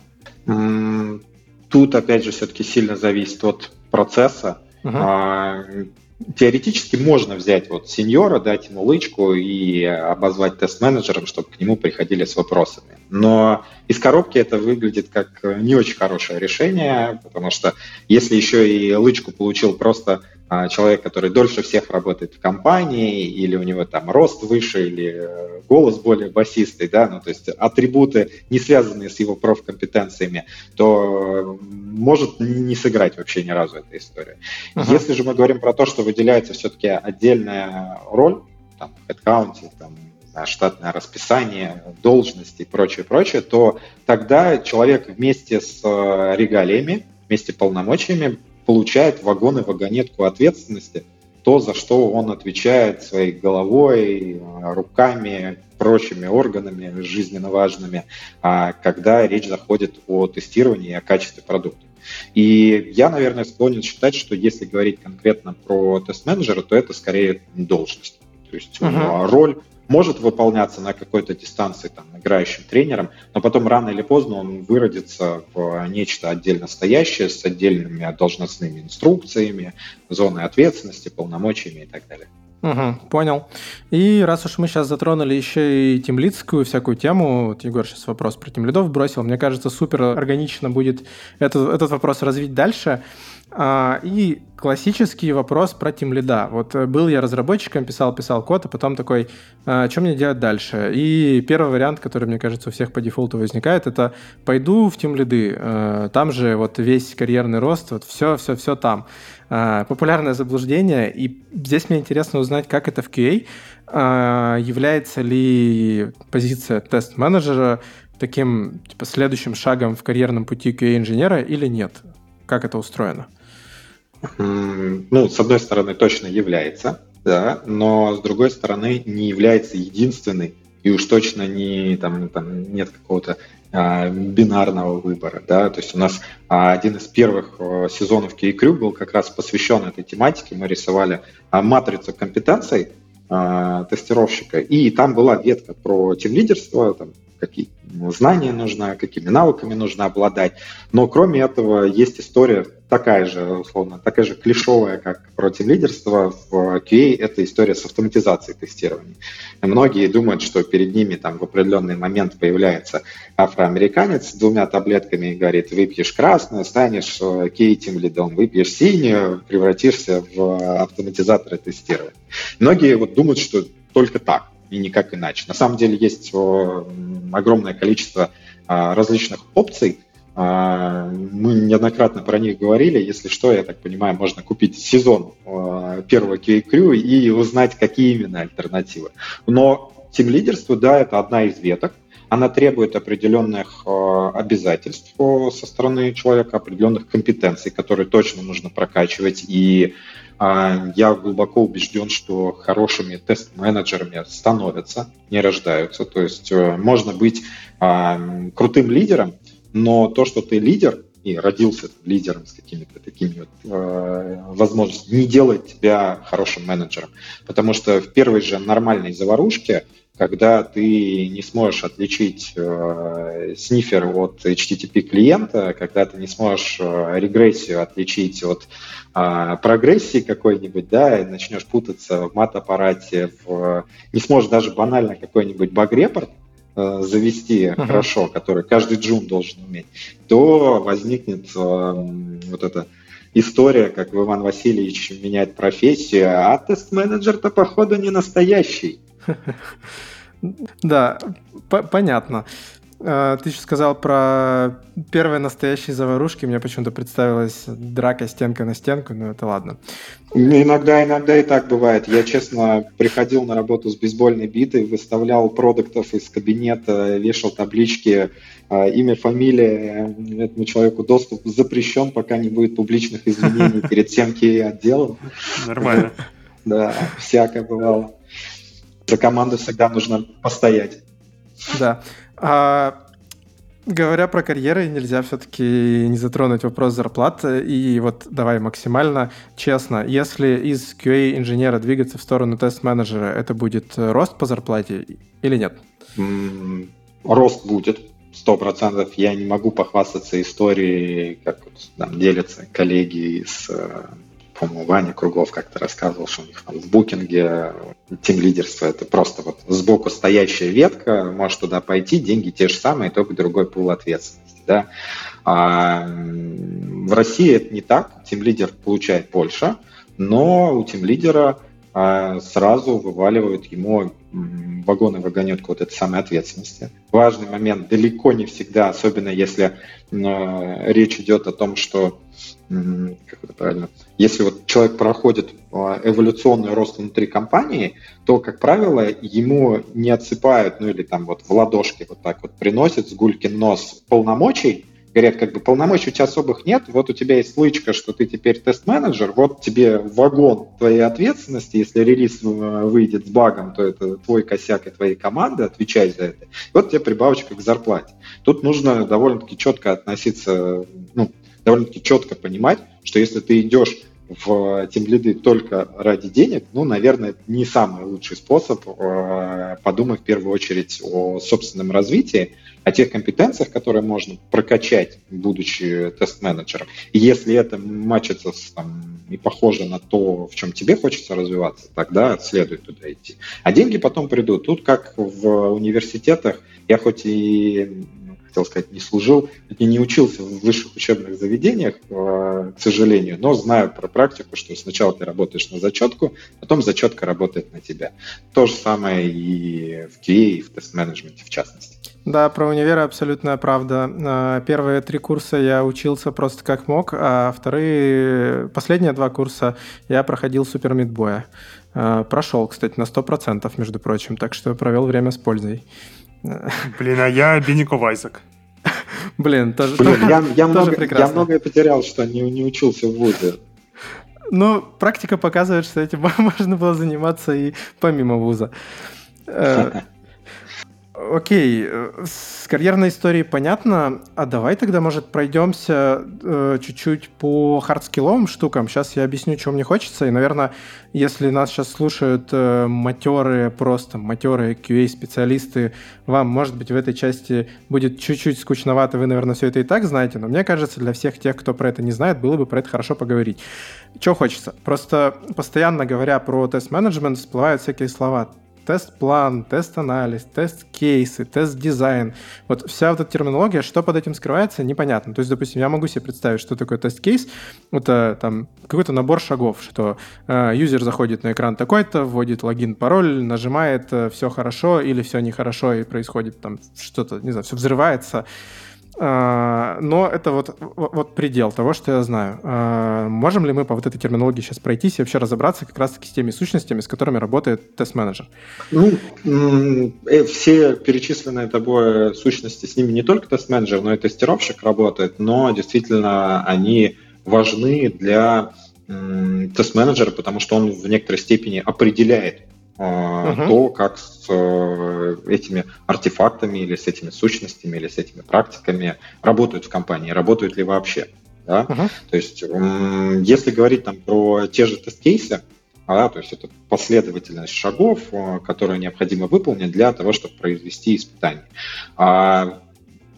Тут, опять же, все-таки сильно зависит от процесса. Uh-huh теоретически можно взять вот сеньора, дать ему лычку и обозвать тест-менеджером, чтобы к нему приходили с вопросами. Но из коробки это выглядит как не очень хорошее решение, потому что если еще и лычку получил просто человек, который дольше всех работает в компании, или у него там рост выше, или э, голос более басистый, да, ну, то есть атрибуты, не связанные с его профкомпетенциями, то может не сыграть вообще ни разу эта история. Uh-huh. Если же мы говорим про то, что выделяется все-таки отдельная роль, там, в headcount, там, штатное расписание, должности и прочее, прочее, то тогда человек вместе с э, регалиями, вместе с полномочиями получает вагон и вагонетку ответственности, то, за что он отвечает своей головой, руками, прочими органами жизненно важными, а, когда речь заходит о тестировании и о качестве продукта. И я, наверное, склонен считать, что если говорить конкретно про тест-менеджера, то это скорее должность. То есть uh-huh. роль может выполняться на какой-то дистанции там, играющим тренером, но потом рано или поздно он выродится в нечто отдельно стоящее с отдельными должностными инструкциями, зоной ответственности, полномочиями и так далее. Угу, понял. И раз уж мы сейчас затронули еще и темлицкую всякую тему, вот Егор сейчас вопрос про темлидов бросил, мне кажется, супер органично будет этот, этот вопрос развить дальше. А, и классический вопрос про тимлида. Вот э, был я разработчиком, писал, писал код, а потом такой, а, что мне делать дальше? И первый вариант, который, мне кажется, у всех по дефолту возникает, это пойду в тимлиды. А, там же вот весь карьерный рост, вот все, все, все там. Популярное заблуждение, и здесь мне интересно узнать, как это в QA. Является ли позиция тест-менеджера таким типа, следующим шагом в карьерном пути QA-инженера или нет? Как это устроено? ну, с одной стороны, точно является, да, но с другой стороны, не является единственной, и уж точно не, там, там нет какого-то а, бинарного выбора, да, то есть у нас а, один из первых а, сезонов Кейкрю был как раз посвящен этой тематике, мы рисовали а, матрицу компетенций а, тестировщика, и там была ветка про тимлидерство, там, какие знания нужно, какими навыками нужно обладать. Но кроме этого есть история такая же, условно, такая же клишовая, как против лидерства в QA, это история с автоматизацией тестирования. Многие думают, что перед ними там в определенный момент появляется афроамериканец с двумя таблетками и говорит, выпьешь красную, станешь QA-тим лидом, выпьешь синюю, превратишься в автоматизатора тестирования. Многие вот думают, что только так и никак иначе. На самом деле есть огромное количество а, различных опций. А, мы неоднократно про них говорили. Если что, я так понимаю, можно купить сезон первого QA и узнать, какие именно альтернативы. Но тем лидерство, да, это одна из веток. Она требует определенных обязательств со стороны человека, определенных компетенций, которые точно нужно прокачивать. И я глубоко убежден, что хорошими тест-менеджерами становятся, не рождаются. То есть э, можно быть а, крутым лидером, но то, что ты лидер, и родился лидером с какими-то такими вот, э, возможностями, не делает тебя хорошим менеджером. Потому что в первой же нормальной заварушке когда ты не сможешь отличить э, снифер от HTTP клиента, когда ты не сможешь э, регрессию отличить от э, прогрессии какой-нибудь, да, и начнешь путаться в мат-аппарате, в, не сможешь даже банально какой-нибудь баг-репорт э, завести uh-huh. хорошо, который каждый джун должен уметь, то возникнет э, вот эта история, как Иван Васильевич меняет профессию, а тест-менеджер-то, походу, не настоящий. Да, понятно. А, ты еще сказал про первые настоящие заварушки. Мне почему-то представилась драка стенка на стенку, но это ладно. Иногда, иногда и так бывает. Я, честно, приходил на работу с бейсбольной битой, выставлял продуктов из кабинета, вешал таблички, а, имя, фамилия этому человеку доступ запрещен, пока не будет публичных извинений перед всем отделом. Нормально. Да, всякое бывало. За команду всегда нужно постоять. Да. А, говоря про карьеры, нельзя все-таки не затронуть вопрос зарплаты. И вот давай максимально честно, если из QA-инженера двигаться в сторону тест-менеджера, это будет рост по зарплате или нет? Рост будет, сто процентов. Я не могу похвастаться историей, как вот, там делятся коллеги из э, по-моему, Ваня Кругов как-то рассказывал, что у них там в букинге тем лидерство это просто вот сбоку стоящая ветка, можешь туда пойти, деньги те же самые, только другой пул ответственности. Да? А в России это не так, тем лидер получает больше, но у тем лидера а, сразу вываливают ему вагон и вагонетку вот этой самой ответственности. Важный момент, далеко не всегда, особенно если э, речь идет о том, что как это правильно, если вот человек проходит а, эволюционный рост внутри компании, то, как правило, ему не отсыпают, ну или там вот в ладошке вот так вот приносят с гулькин нос полномочий, говорят, как бы полномочий у тебя особых нет, вот у тебя есть слычка, что ты теперь тест-менеджер, вот тебе вагон твоей ответственности, если релиз э, выйдет с багом, то это твой косяк и твоей команды, отвечай за это. Вот тебе прибавочка к зарплате. Тут нужно довольно-таки четко относиться, ну, довольно-таки четко понимать, что если ты идешь в тимлиды только ради денег, ну, наверное, это не самый лучший способ. Э, подумай в первую очередь о собственном развитии, о тех компетенциях, которые можно прокачать, будучи тест-менеджером. И если это мачится с, там, и похоже на то, в чем тебе хочется развиваться, тогда следует туда идти. А деньги потом придут. Тут, как в университетах, я хоть и хотел сказать, не служил, и не учился в высших учебных заведениях, э, к сожалению, но знаю про практику, что сначала ты работаешь на зачетку, потом зачетка работает на тебя. То же самое и в QA, и в тест-менеджменте в частности. Да, про универ абсолютная правда. Э, первые три курса я учился просто как мог, а вторые, последние два курса я проходил Super Meat Boy я. Э, прошел, кстати, на 100%, между прочим, так что провел время с пользой. Блин, а я Binding of Isaac. Блин, тоже, Блин, я, я, тоже много, прекрасно. я многое потерял, что не, не учился в ВУЗе. Ну, практика показывает, что этим можно было заниматься и помимо вуза. Окей, э, с карьерной историей понятно. А давай тогда, может, пройдемся э, чуть-чуть по хардскилловым штукам. Сейчас я объясню, чего мне хочется. И, наверное, если нас сейчас слушают э, матерые, просто матерые QA-специалисты, вам, может быть, в этой части будет чуть-чуть скучновато, вы, наверное, все это и так знаете, но мне кажется, для всех тех, кто про это не знает, было бы про это хорошо поговорить. Чего хочется? Просто постоянно говоря про тест-менеджмент, всплывают всякие слова тест-план, тест-анализ, тест-кейсы, тест-дизайн. Вот вся вот эта терминология, что под этим скрывается, непонятно. То есть, допустим, я могу себе представить, что такое тест-кейс. Это там какой-то набор шагов, что э, юзер заходит на экран такой-то, вводит логин, пароль, нажимает э, все хорошо или все нехорошо, и происходит там что-то, не знаю, все взрывается. А, но это вот, вот предел того, что я знаю. А, можем ли мы по вот этой терминологии сейчас пройтись и вообще разобраться как раз-таки с теми сущностями, с которыми работает тест-менеджер? Ну, э, все перечисленные тобой сущности, с ними не только тест-менеджер, но и тестировщик работает, но действительно они важны для тест-менеджера, потому что он в некоторой степени определяет uh-huh. то, как с э, этими артефактами или с этими сущностями или с этими практиками работают в компании, работают ли вообще. Да? Uh-huh. То есть, если говорить там про те же тест-кейсы, а, то есть это последовательность шагов, э, которые необходимо выполнить для того, чтобы произвести испытание. А,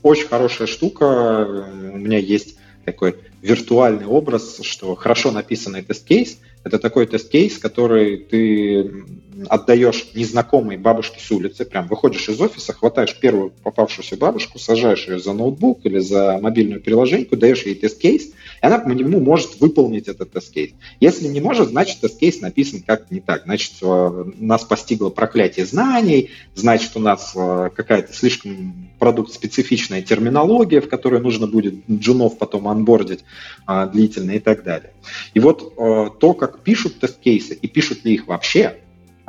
очень хорошая штука, у меня есть такой виртуальный образ, что хорошо написанный тест-кейс Это такой тест-кейс, который ты отдаешь незнакомой бабушке с улицы, прям выходишь из офиса, хватаешь первую попавшуюся бабушку, сажаешь ее за ноутбук или за мобильную приложеньку, даешь ей тест-кейс, и она по нему может выполнить этот тест-кейс. Если не может, значит тест-кейс написан как не так. Значит, э, нас постигло проклятие знаний, значит, у нас э, какая-то слишком продукт-специфичная терминология, в которой нужно будет джунов потом анбордить а, длительно и так далее. И вот то, как пишут тест-кейсы и пишут ли их вообще,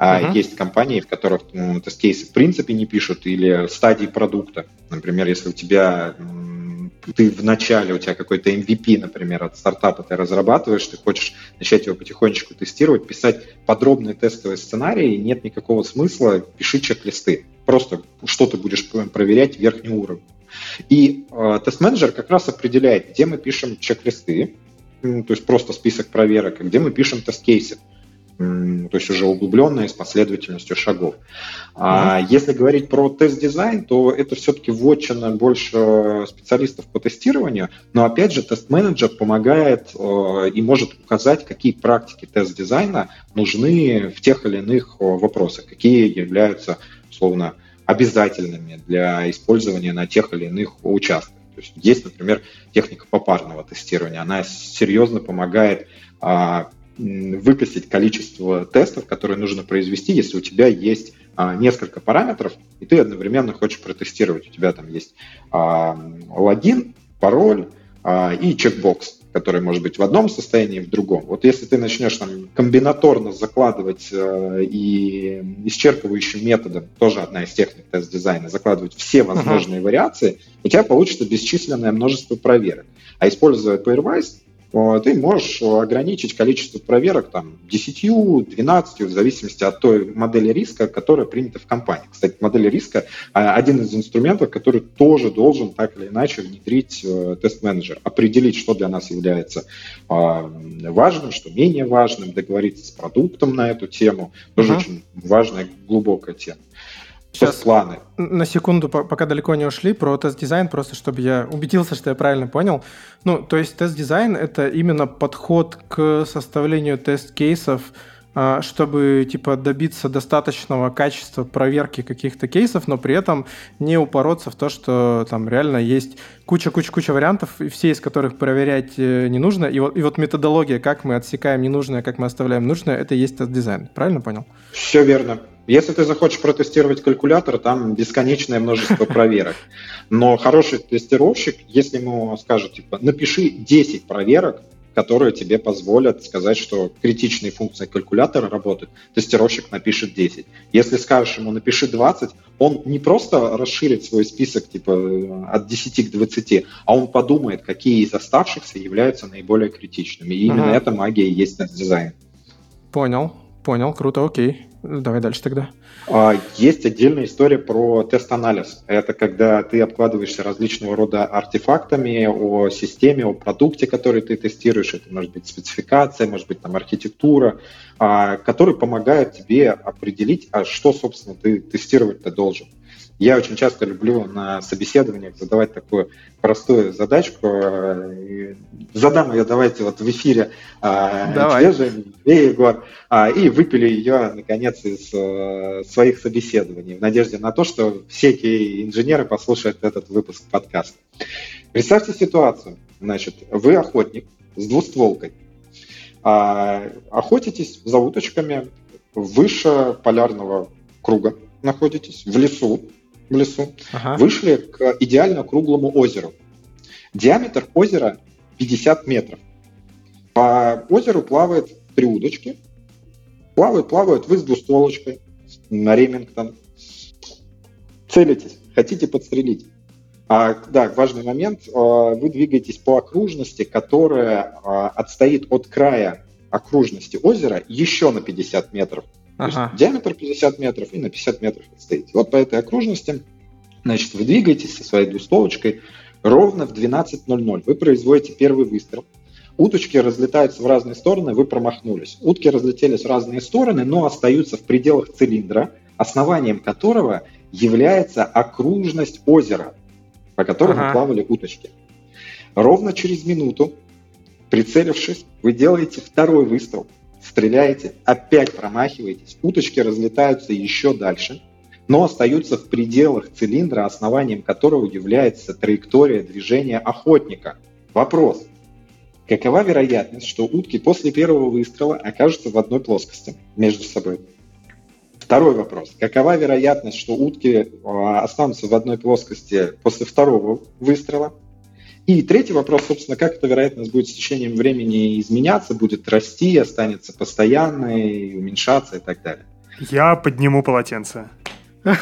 а uh-huh. есть компании, в которых ну, тест-кейсы в принципе не пишут, или стадии продукта. Например, если у тебя ты в начале, у тебя какой-то MVP, например, от стартапа ты разрабатываешь, ты хочешь начать его потихонечку тестировать, писать подробные тестовые сценарии, нет никакого смысла, пиши чек-листы. Просто что ты будешь проверять верхний уровень. И э, тест-менеджер как раз определяет, где мы пишем чек-листы, то есть просто список проверок, где мы пишем тест-кейсы то есть уже углубленные с последовательностью шагов. А если говорить про тест-дизайн, то это все-таки вотчина больше специалистов по тестированию, но опять же тест-менеджер помогает э, и может указать, какие практики тест-дизайна нужны в тех или иных э, вопросах, какие являются, условно, обязательными для использования на тех или иных участках. То есть есть, например, техника попарного тестирования. Она серьезно помогает а, выкосить количество тестов, которые нужно произвести, если у тебя есть а, несколько параметров, и ты одновременно хочешь протестировать. У тебя там есть а, логин, пароль а, и чекбокс, который может быть в одном состоянии и в другом. Вот если ты начнешь там комбинаторно закладывать а, и исчерпывающим методом, тоже одна из техник тест-дизайна, закладывать все возможные uh-huh. вариации, у тебя получится бесчисленное множество проверок. А используя Pairwise, ты можешь ограничить количество проверок там, 10, 12, в зависимости от той модели риска, которая принята в компании. Кстати, модель риска а, один из инструментов, который тоже должен так или иначе внедрить э, тест-менеджер, определить, что для нас является а, важным, что менее важным, договориться с продуктом на эту тему. Тоже uh-huh. очень важная, глубокая тема. Сейчас планы. На секунду, пока далеко не ушли, про тест-дизайн, просто чтобы я убедился, что я правильно понял. Ну, то есть тест-дизайн — это именно подход к составлению тест-кейсов, а, чтобы типа добиться достаточного качества проверки каких-то кейсов, но при этом не упороться в то, что там реально есть куча-куча-куча вариантов, и все из которых проверять э, не нужно. И вот, и вот методология, как мы отсекаем ненужное, как мы оставляем нужное, это и есть тест-дизайн. Правильно понял? Все верно. Если ты захочешь протестировать калькулятор, там бесконечное множество проверок. Но хороший тестировщик, если ему скажет, типа, напиши 10 проверок, которые тебе позволят сказать, что критичные функции калькулятора работают, тестировщик напишет 10. Если скажешь ему напиши 20, он не просто расширит свой список типа от 10 к 20, а он подумает, какие из оставшихся являются наиболее критичными. И именно ага. эта магия и есть дизайн. Понял, понял, круто, окей. Давай дальше тогда. А, есть отдельная история про тест-анализ. Это когда ты обкладываешься различного рода артефактами о системе, о продукте, который ты тестируешь. Это может быть спецификация, может быть там архитектура, а, которые помогают тебе определить, а что, собственно, ты тестировать-то должен. Я очень часто люблю на собеседованиях задавать такую простую задачку. Э, задам ее давайте вот в эфире э, Давай. тебе же, и Егор, а, и выпили ее, наконец, из э, своих собеседований в надежде на то, что все инженеры послушают этот выпуск подкаста. Представьте ситуацию. Значит, вы охотник с двустволкой. А, охотитесь за уточками выше полярного круга находитесь, в лесу, в лесу, ага. вышли к идеально круглому озеру. Диаметр озера 50 метров. По озеру плавает три удочки. Плавают, плавают, вы с двустволочкой на Ремингтон. Целитесь, хотите подстрелить. А, да, важный момент. А, вы двигаетесь по окружности, которая а, отстоит от края окружности озера еще на 50 метров. Ага. То есть диаметр 50 метров и на 50 метров отстоите. Вот по этой окружности, значит, вы двигаетесь со своей двустволочкой ровно в 12.00. Вы производите первый выстрел. Уточки разлетаются в разные стороны, вы промахнулись. Утки разлетелись в разные стороны, но остаются в пределах цилиндра, основанием которого является окружность озера, по которому ага. плавали уточки. Ровно через минуту, прицелившись, вы делаете второй выстрел – стреляете, опять промахиваетесь, уточки разлетаются еще дальше, но остаются в пределах цилиндра, основанием которого является траектория движения охотника. Вопрос. Какова вероятность, что утки после первого выстрела окажутся в одной плоскости между собой? Второй вопрос. Какова вероятность, что утки а, останутся в одной плоскости после второго выстрела? И третий вопрос, собственно, как эта вероятность будет с течением времени изменяться, будет расти, останется постоянной, уменьшаться и так далее. Я подниму полотенце. Бросишь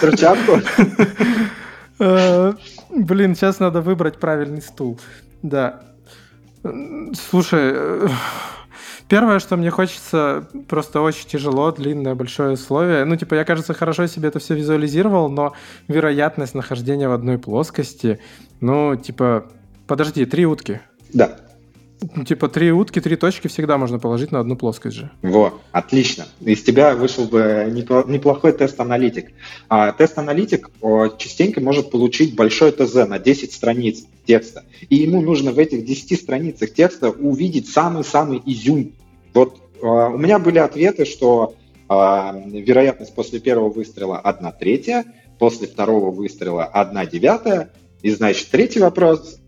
перчатку? Э, блин, сейчас надо выбрать правильный стул. Да. Слушай, э, Первое, что мне хочется, просто очень тяжело, длинное, большое условие. Ну, типа, я, кажется, хорошо себе это все визуализировал, но вероятность нахождения в одной плоскости, ну, типа, подожди, три утки. Да. Ну, типа, три утки, три точки всегда можно положить на одну плоскость же. Во, отлично. Из тебя вышел бы неплохой тест-аналитик. А тест-аналитик частенько может получить большой ТЗ на 10 страниц текста. И ему нужно в этих 10 страницах текста увидеть самый-самый изюм вот э, у меня были ответы, что э, вероятность после первого выстрела 1 третья, после второго выстрела 1 девятая, и значит третий вопрос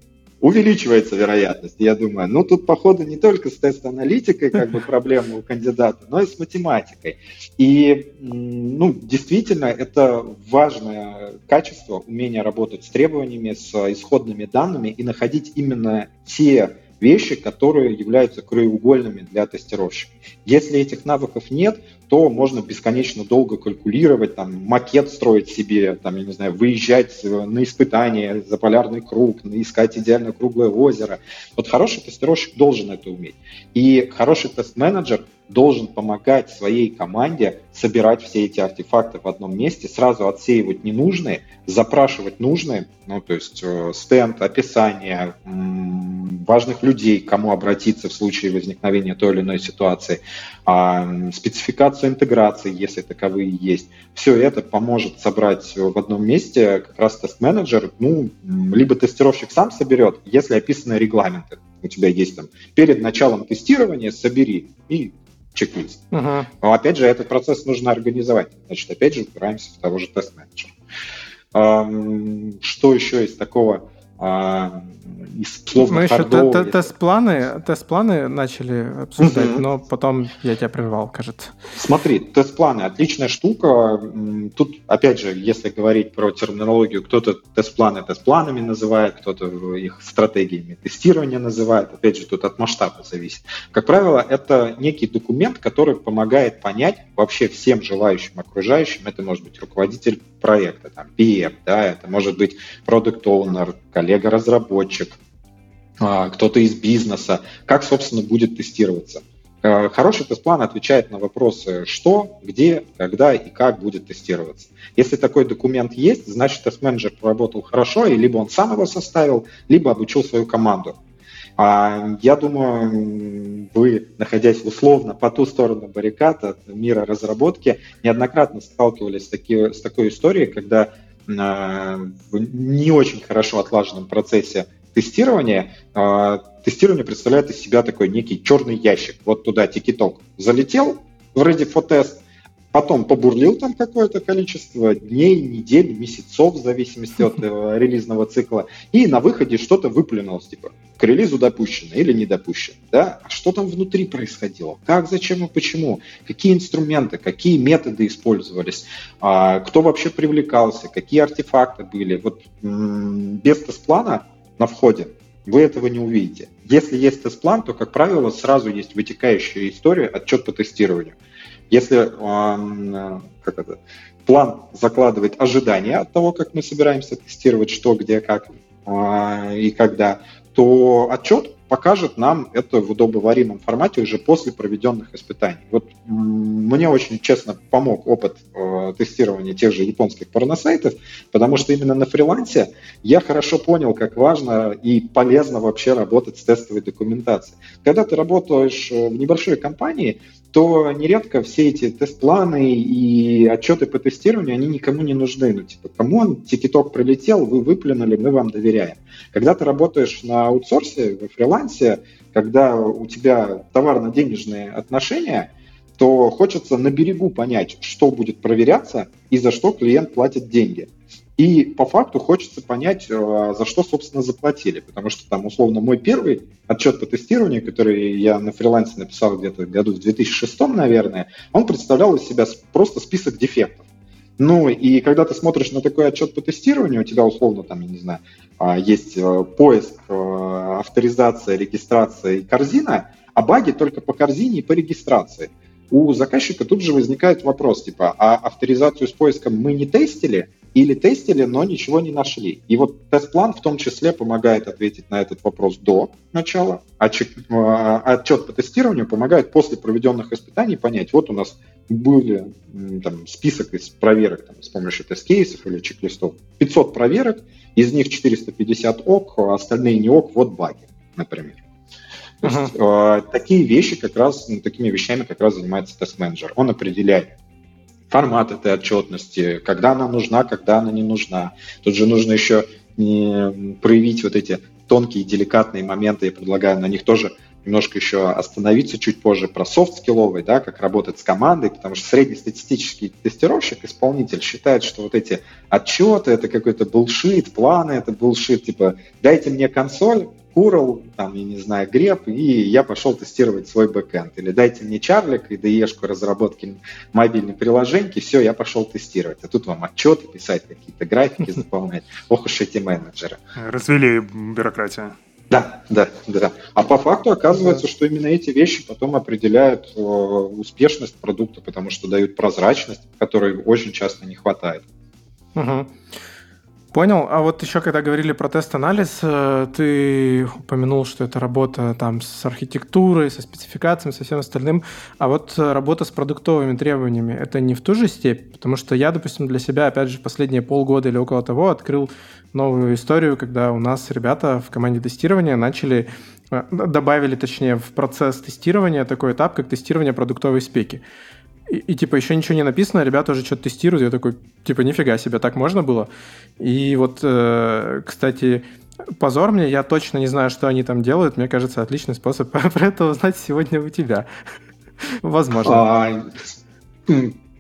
увеличивается вероятность. Я думаю, ну тут, походу, не только с тест-аналитикой как бы проблема у кандидата, но и с математикой. И, ну, действительно, это важное качество, умение работать с требованиями, с исходными данными и находить именно те вещи, которые являются краеугольными для тестировщика. Если этих навыков нет, то можно бесконечно долго калькулировать, там, макет строить себе, там, я не знаю, выезжать на испытания за полярный круг, искать идеально круглое озеро. Вот хороший тестировщик должен это уметь. И хороший тест-менеджер должен помогать своей команде собирать все эти артефакты в одном месте, сразу отсеивать ненужные, запрашивать нужные, ну, то есть э, стенд, описание, важных людей, к кому обратиться в случае возникновения той или иной ситуации, э, спецификацию интеграции, если таковые есть. Все это поможет собрать в одном месте как раз тест-менеджер, ну, либо тестировщик сам соберет, если описаны регламенты. У тебя есть там перед началом тестирования собери и чек-лист. Uh-huh. Но опять же, этот процесс нужно организовать. Значит, опять же, упираемся в того же тест-менеджера. Что еще из такого а, из словно Мы еще те- тест-планы, тест-планы начали обсуждать, угу. но потом я тебя прервал, кажется. Смотри, тест-планы отличная штука. Тут, опять же, если говорить про терминологию, кто-то тест-планы тест-планами называет, кто-то их стратегиями тестирования называет. Опять же, тут от масштаба зависит. Как правило, это некий документ, который помогает понять вообще всем желающим окружающим. Это может быть руководитель проекта, там, PM, да, это может быть продукт owner коллега-разработчик, а, кто-то из бизнеса, как, собственно, будет тестироваться. А, хороший тест-план отвечает на вопросы, что, где, когда и как будет тестироваться. Если такой документ есть, значит, тест-менеджер поработал хорошо, и либо он сам его составил, либо обучил свою команду. А, я думаю, вы, находясь условно по ту сторону баррикад от мира разработки, неоднократно сталкивались с, такой историей, когда в не очень хорошо отлаженном процессе тестирования а, тестирование представляет из себя такой некий черный ящик. Вот туда тикеток залетел в Ready for Test, Потом побурлил там какое-то количество дней, недель, месяцев, в зависимости от э, релизного цикла, и на выходе что-то выплюнулось, типа, к релизу допущено или не допущено. Да? А что там внутри происходило? Как, зачем и почему? Какие инструменты, какие методы использовались? А, кто вообще привлекался? Какие артефакты были? Вот без тест-плана на входе вы этого не увидите. Если есть тест-план, то, как правило, сразу есть вытекающая история, отчет по тестированию. Если э, как это, план закладывает ожидания от того, как мы собираемся тестировать что, где, как э, и когда, то отчет покажет нам это в удобоваримом формате уже после проведенных испытаний. Вот мне очень честно помог опыт э, тестирования тех же японских порносайтов, потому что именно на фрилансе я хорошо понял, как важно и полезно вообще работать с тестовой документацией. Когда ты работаешь в небольшой компании, то нередко все эти тест-планы и отчеты по тестированию, они никому не нужны. Ну, типа, кому он тикеток прилетел, вы выплюнули, мы вам доверяем. Когда ты работаешь на аутсорсе, во фрилансе, когда у тебя товарно-денежные отношения, то хочется на берегу понять, что будет проверяться и за что клиент платит деньги. И по факту хочется понять, э, за что, собственно, заплатили. Потому что там, условно, мой первый отчет по тестированию, который я на фрилансе написал где-то году в 2006, наверное, он представлял из себя просто список дефектов. Ну и когда ты смотришь на такой отчет по тестированию, у тебя условно там, я не знаю, а, есть э, поиск, э, авторизация, регистрация и корзина, а баги только по корзине и по регистрации. У заказчика тут же возникает вопрос, типа, а авторизацию с поиском мы не тестили, или тестили, но ничего не нашли. И вот тест-план в том числе помогает ответить на этот вопрос до начала, а отчет по тестированию помогает после проведенных испытаний понять, вот у нас были там, список из проверок там, с помощью тест-кейсов или чек-листов, 500 проверок, из них 450 ок, а остальные не ок, вот баги, например. То uh-huh. есть, э, такие вещи как раз, ну, такими вещами как раз занимается тест-менеджер. Он определяет, формат этой отчетности, когда она нужна, когда она не нужна. Тут же нужно еще проявить вот эти тонкие, деликатные моменты. Я предлагаю на них тоже немножко еще остановиться чуть позже про софт-скилловый, да, как работать с командой, потому что среднестатистический тестировщик, исполнитель считает, что вот эти отчеты, это какой-то булшит, планы, это булшит, типа, дайте мне консоль, Curl, там, я не знаю, греб, и я пошел тестировать свой бэкэнд. Или дайте мне чарлик и ДЕшку разработки мобильной приложеньки, все, я пошел тестировать. А тут вам отчеты писать, какие-то графики заполнять. Ох уж эти менеджеры. Развели бюрократию. Да, да, да. А по факту оказывается, что именно эти вещи потом определяют э, успешность продукта, потому что дают прозрачность, которой очень часто не хватает. Угу. Понял. А вот еще, когда говорили про тест-анализ, э, ты упомянул, что это работа там с архитектурой, со спецификациями, со всем остальным. А вот работа с продуктовыми требованиями, это не в ту же степь? Потому что я, допустим, для себя, опять же, последние полгода или около того открыл новую историю, когда у нас ребята в команде тестирования начали э, добавили, точнее, в процесс тестирования такой этап, как тестирование продуктовой спеки. И, и типа еще ничего не написано, ребята уже что-то тестируют. Я такой, типа, нифига себе, так можно было? И вот, э, кстати, позор мне, я точно не знаю, что они там делают. Мне кажется, отличный способ про это узнать сегодня у тебя. Возможно. А,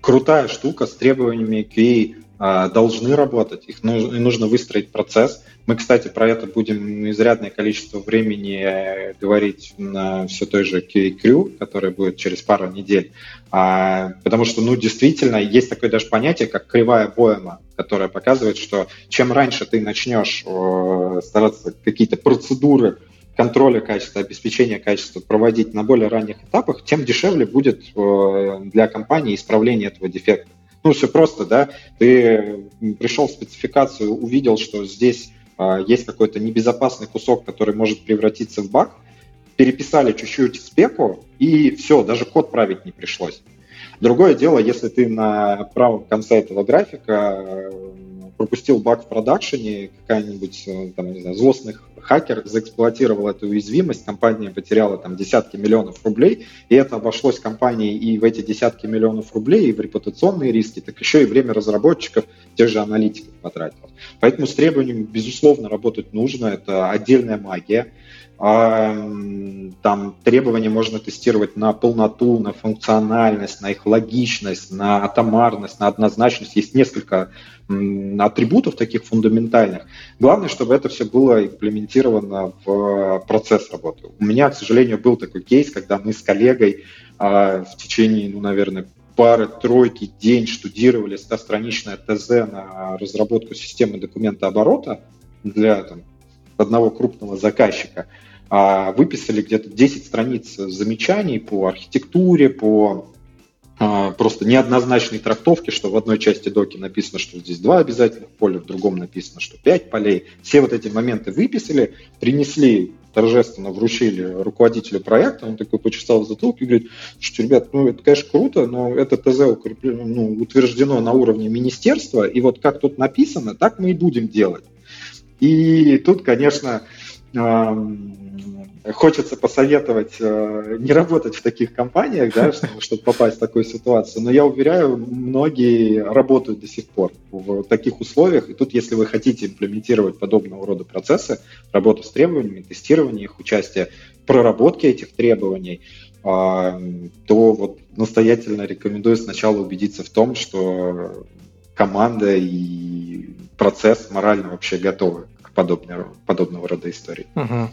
крутая штука с требованиями QA должны работать, их нужно, нужно выстроить процесс. Мы, кстати, про это будем изрядное количество времени э, говорить на все той же QA которая будет через пару недель. А, потому что, ну, действительно, есть такое даже понятие, как кривая Боэма, которая показывает, что чем раньше ты начнешь э, стараться какие-то процедуры контроля качества, обеспечения качества проводить на более ранних этапах, тем дешевле будет э, для компании исправление этого дефекта. Ну, все просто, да, ты пришел в спецификацию, увидел, что здесь а, есть какой-то небезопасный кусок, который может превратиться в баг, переписали чуть-чуть спеку, и все, даже код править не пришлось. Другое дело, если ты на правом конце этого графика пропустил баг в продакшене, какая-нибудь, э, там, не знаю, злостный хакер заэксплуатировал эту уязвимость, компания потеряла там десятки миллионов рублей, и это обошлось компании и в эти десятки миллионов рублей, и в репутационные риски, так еще и время разработчиков, тех же аналитиков потратилось. Поэтому с требованиями, безусловно, работать нужно, это отдельная магия. А, там требования можно тестировать на полноту, на функциональность, на их логичность, на атомарность, на однозначность. Есть несколько атрибутов таких фундаментальных. Главное, чтобы это все было имплементировано в процесс работы. У меня, к сожалению, был такой кейс, когда мы с коллегой а, в течение, ну, наверное, пары, тройки, день штудировали 100-страничное ТЗ на разработку системы документа оборота для там, одного крупного заказчика. А, выписали где-то 10 страниц замечаний по архитектуре, по а, просто неоднозначной трактовки, что в одной части доки написано, что здесь два обязательных поля, в другом написано, что пять полей. Все вот эти моменты выписали, принесли торжественно вручили руководителю проекта, он такой почесал в затылке и говорит, что, ребят, ну, это, конечно, круто, но это ТЗ ну, утверждено на уровне министерства, и вот как тут написано, так мы и будем делать. И тут, конечно, хочется посоветовать э, не работать в таких компаниях, да, чтобы, чтобы попасть в такую ситуацию. Но я уверяю, многие работают до сих пор в таких условиях. И тут, если вы хотите имплементировать подобного рода процессы, работу с требованиями, тестирование их, участие в проработке этих требований, э, то вот настоятельно рекомендую сначала убедиться в том, что команда и процесс морально вообще готовы к подобного, подобного рода истории. Угу.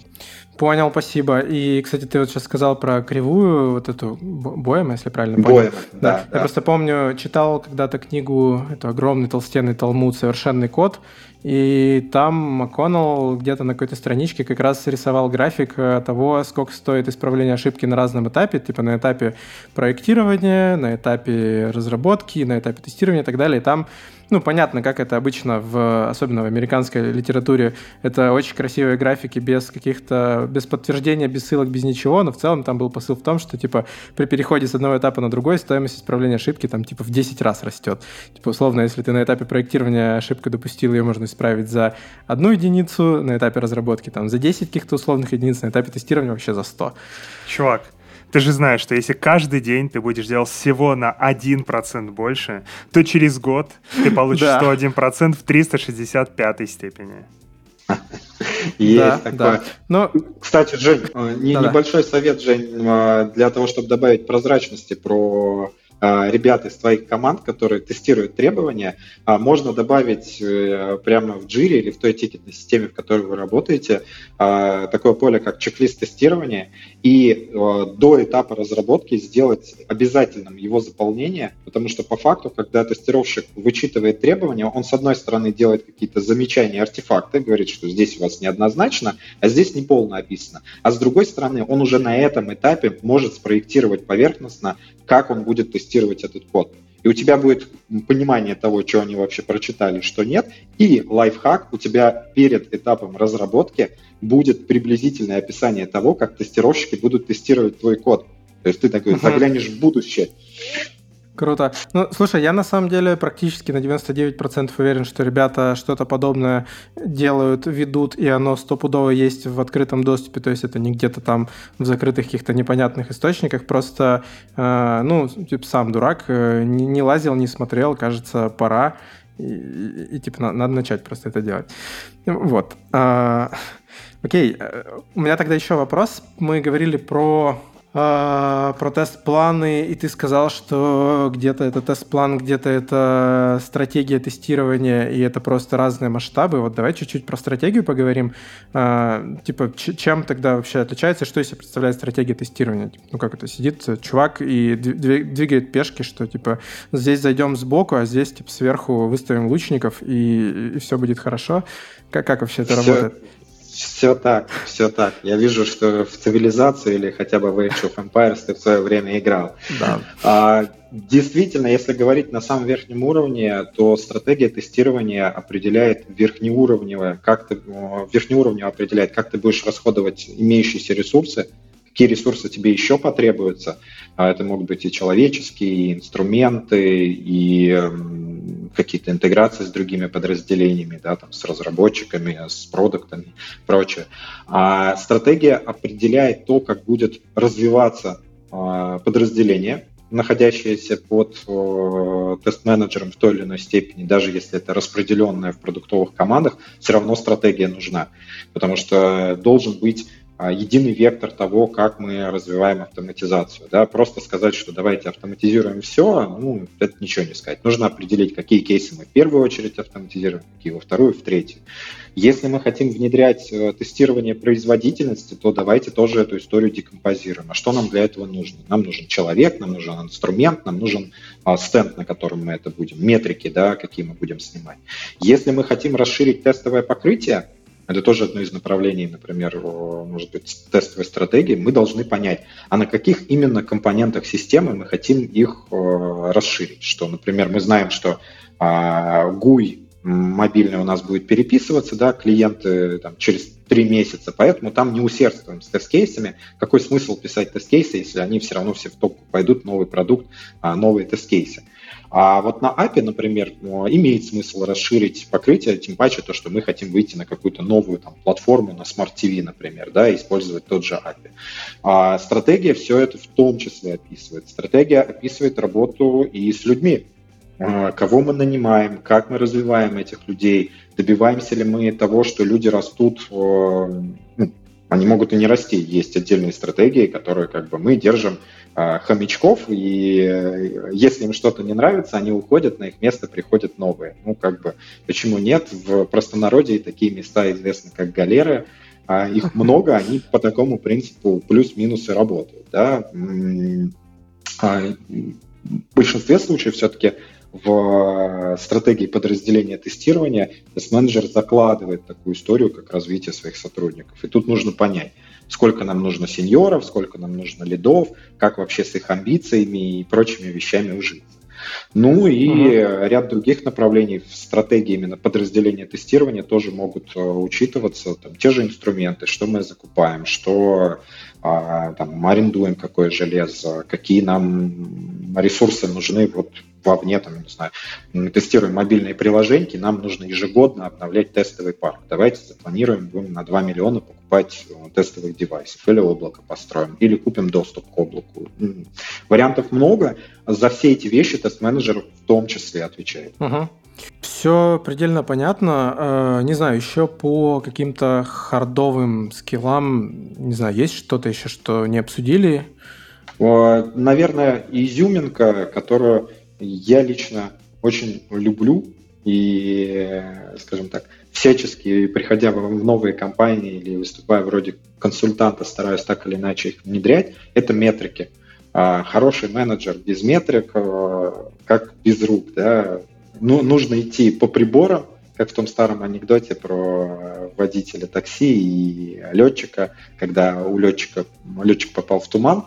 Понял, спасибо. И, кстати, ты вот сейчас сказал про кривую, вот эту Боема, если правильно понял. Боема, да, да. Я просто помню, читал когда-то книгу, это огромный толстенный талмуд «Совершенный код», и там МакКоннелл где-то на какой-то страничке как раз рисовал график э, того, сколько стоит исправление ошибки на разном этапе, типа на этапе проектирования, на этапе разработки, на этапе тестирования и так далее. И там ну, понятно, как это обычно, в, особенно в американской литературе, это очень красивые графики без каких-то, без подтверждения, без ссылок, без ничего, но в целом там был посыл в том, что, типа, при переходе с одного этапа на другой стоимость исправления ошибки там, типа, в 10 раз растет. Типа, условно, если ты на этапе проектирования ошибку допустил, ее можно исправить за одну единицу, на этапе разработки там за 10 каких-то условных единиц, на этапе тестирования вообще за 100. Чувак, ты же знаешь, что если каждый день ты будешь делать всего на 1% больше, то через год ты получишь 101% в 365 степени. Есть да, такое. Да. Но... Кстати, Жень, э, не, небольшой совет, Жень, э, для того, чтобы добавить прозрачности про ребят из твоих команд, которые тестируют требования, а, можно добавить э, прямо в Jira или в той тикетной системе, в которой вы работаете, а, такое поле, как чек-лист тестирования, и до этапа разработки сделать обязательным его заполнение, потому что по факту, когда тестировщик вычитывает требования, он с одной стороны делает какие-то замечания, артефакты, говорит, что здесь у вас неоднозначно, а здесь неполно описано, а с другой стороны, он уже на этом этапе может спроектировать поверхностно как он будет тестировать этот код. И у тебя будет понимание того, что они вообще прочитали, что нет. И лайфхак, у тебя перед этапом разработки будет приблизительное описание того, как тестировщики будут тестировать твой код. То есть ты такой заглянешь в будущее. Круто. Ну, слушай, я на самом деле практически на 99% уверен, что ребята что-то подобное делают, ведут, и оно стопудово есть в открытом доступе, то есть это не где-то там в закрытых каких-то непонятных источниках, просто, э, ну, типа сам дурак, э, не, не лазил, не смотрел, кажется, пора, и, и, и типа надо начать просто это делать. Вот. А, окей, э, у меня тогда еще вопрос. Мы говорили про про тест-планы, и ты сказал, что где-то это тест-план, где-то это стратегия тестирования, и это просто разные масштабы. Вот давай чуть-чуть про стратегию поговорим. Э, типа, чем тогда вообще отличается, что себя представляет стратегия тестирования? Ну, как это, сидит чувак и двигает пешки, что, типа, здесь зайдем сбоку, а здесь, типа, сверху выставим лучников, и, и все будет хорошо. Как, как вообще это все, работает? Все так, все так. Я вижу, что в цивилизацию или хотя бы в Age of Empires ты в свое время играл. Да. А, действительно, если говорить на самом верхнем уровне, то стратегия тестирования определяет верхнеуровневое, как ты, верхнеуровневое определяет, как ты будешь расходовать имеющиеся ресурсы, какие ресурсы тебе еще потребуются. А это могут быть и человеческие, и инструменты, и какие-то интеграции с другими подразделениями, да, там, с разработчиками, с продуктами и прочее. А стратегия определяет то, как будет развиваться а, подразделение, находящееся под тест-менеджером в той или иной степени, даже если это распределенное в продуктовых командах, все равно стратегия нужна, потому что должен быть единый вектор того, как мы развиваем автоматизацию. Да? Просто сказать, что давайте автоматизируем все, ну, это ничего не сказать. Нужно определить, какие кейсы мы в первую очередь автоматизируем, какие во вторую, в третью. Если мы хотим внедрять э, тестирование производительности, то давайте тоже эту историю декомпозируем. А что нам для этого нужно? Нам нужен человек, нам нужен инструмент, нам нужен а, стенд, на котором мы это будем, метрики, да, какие мы будем снимать. Если мы хотим расширить тестовое покрытие, это тоже одно из направлений, например, может быть, тестовой стратегии. Мы должны понять, а на каких именно компонентах системы мы хотим их расширить. Что, например, мы знаем, что GUI а, мобильный у нас будет переписываться, да, клиенты там, через три месяца, поэтому там не усердствуем с тест-кейсами. Какой смысл писать тест-кейсы, если они все равно все в топку пойдут, новый продукт, а, новые тест-кейсы. А вот на API, например, имеет смысл расширить покрытие, тем паче то, что мы хотим выйти на какую-то новую там, платформу, на Smart TV, например, да, и использовать тот же API. А стратегия все это в том числе описывает. Стратегия описывает работу и с людьми. А, кого мы нанимаем, как мы развиваем этих людей, добиваемся ли мы того, что люди растут, ну, они могут и не расти. Есть отдельные стратегии, которые как бы мы держим Э, хомячков, и э, если им что-то не нравится, они уходят, на их место приходят новые. Ну, как бы, почему нет? В простонародье такие места известны как галеры, а их много, они по такому принципу плюс-минус и работают. Да? А в большинстве случаев все-таки в стратегии подразделения тестирования тест-менеджер закладывает такую историю, как развитие своих сотрудников. И тут нужно понять, сколько нам нужно сеньоров, сколько нам нужно лидов, как вообще с их амбициями и прочими вещами ужиться. Ну и угу. ряд других направлений в стратегии именно подразделения тестирования тоже могут э, учитываться. Там, те же инструменты, что мы закупаем, что а, там, арендуем какое железо, какие нам ресурсы нужны вот вовне, там, не знаю, мы тестируем мобильные приложения, нам нужно ежегодно обновлять тестовый парк. Давайте запланируем, будем на 2 миллиона покупать э, тестовых девайсов, или облако построим, или купим доступ к облаку. Вариантов много, за все эти вещи тест-менеджер в том числе отвечает. Угу. Все предельно понятно. Э, не знаю, еще по каким-то хардовым скиллам, не знаю, есть что-то еще, что не обсудили? Наверное, изюминка, которую я лично очень люблю и, скажем так, всячески, приходя в новые компании или выступая вроде консультанта, стараюсь так или иначе их внедрять, это метрики. А, хороший менеджер без метрик, а, как без рук, да, ну, нужно идти по приборам, как в том старом анекдоте про водителя такси и летчика, когда у летчика летчик попал в туман,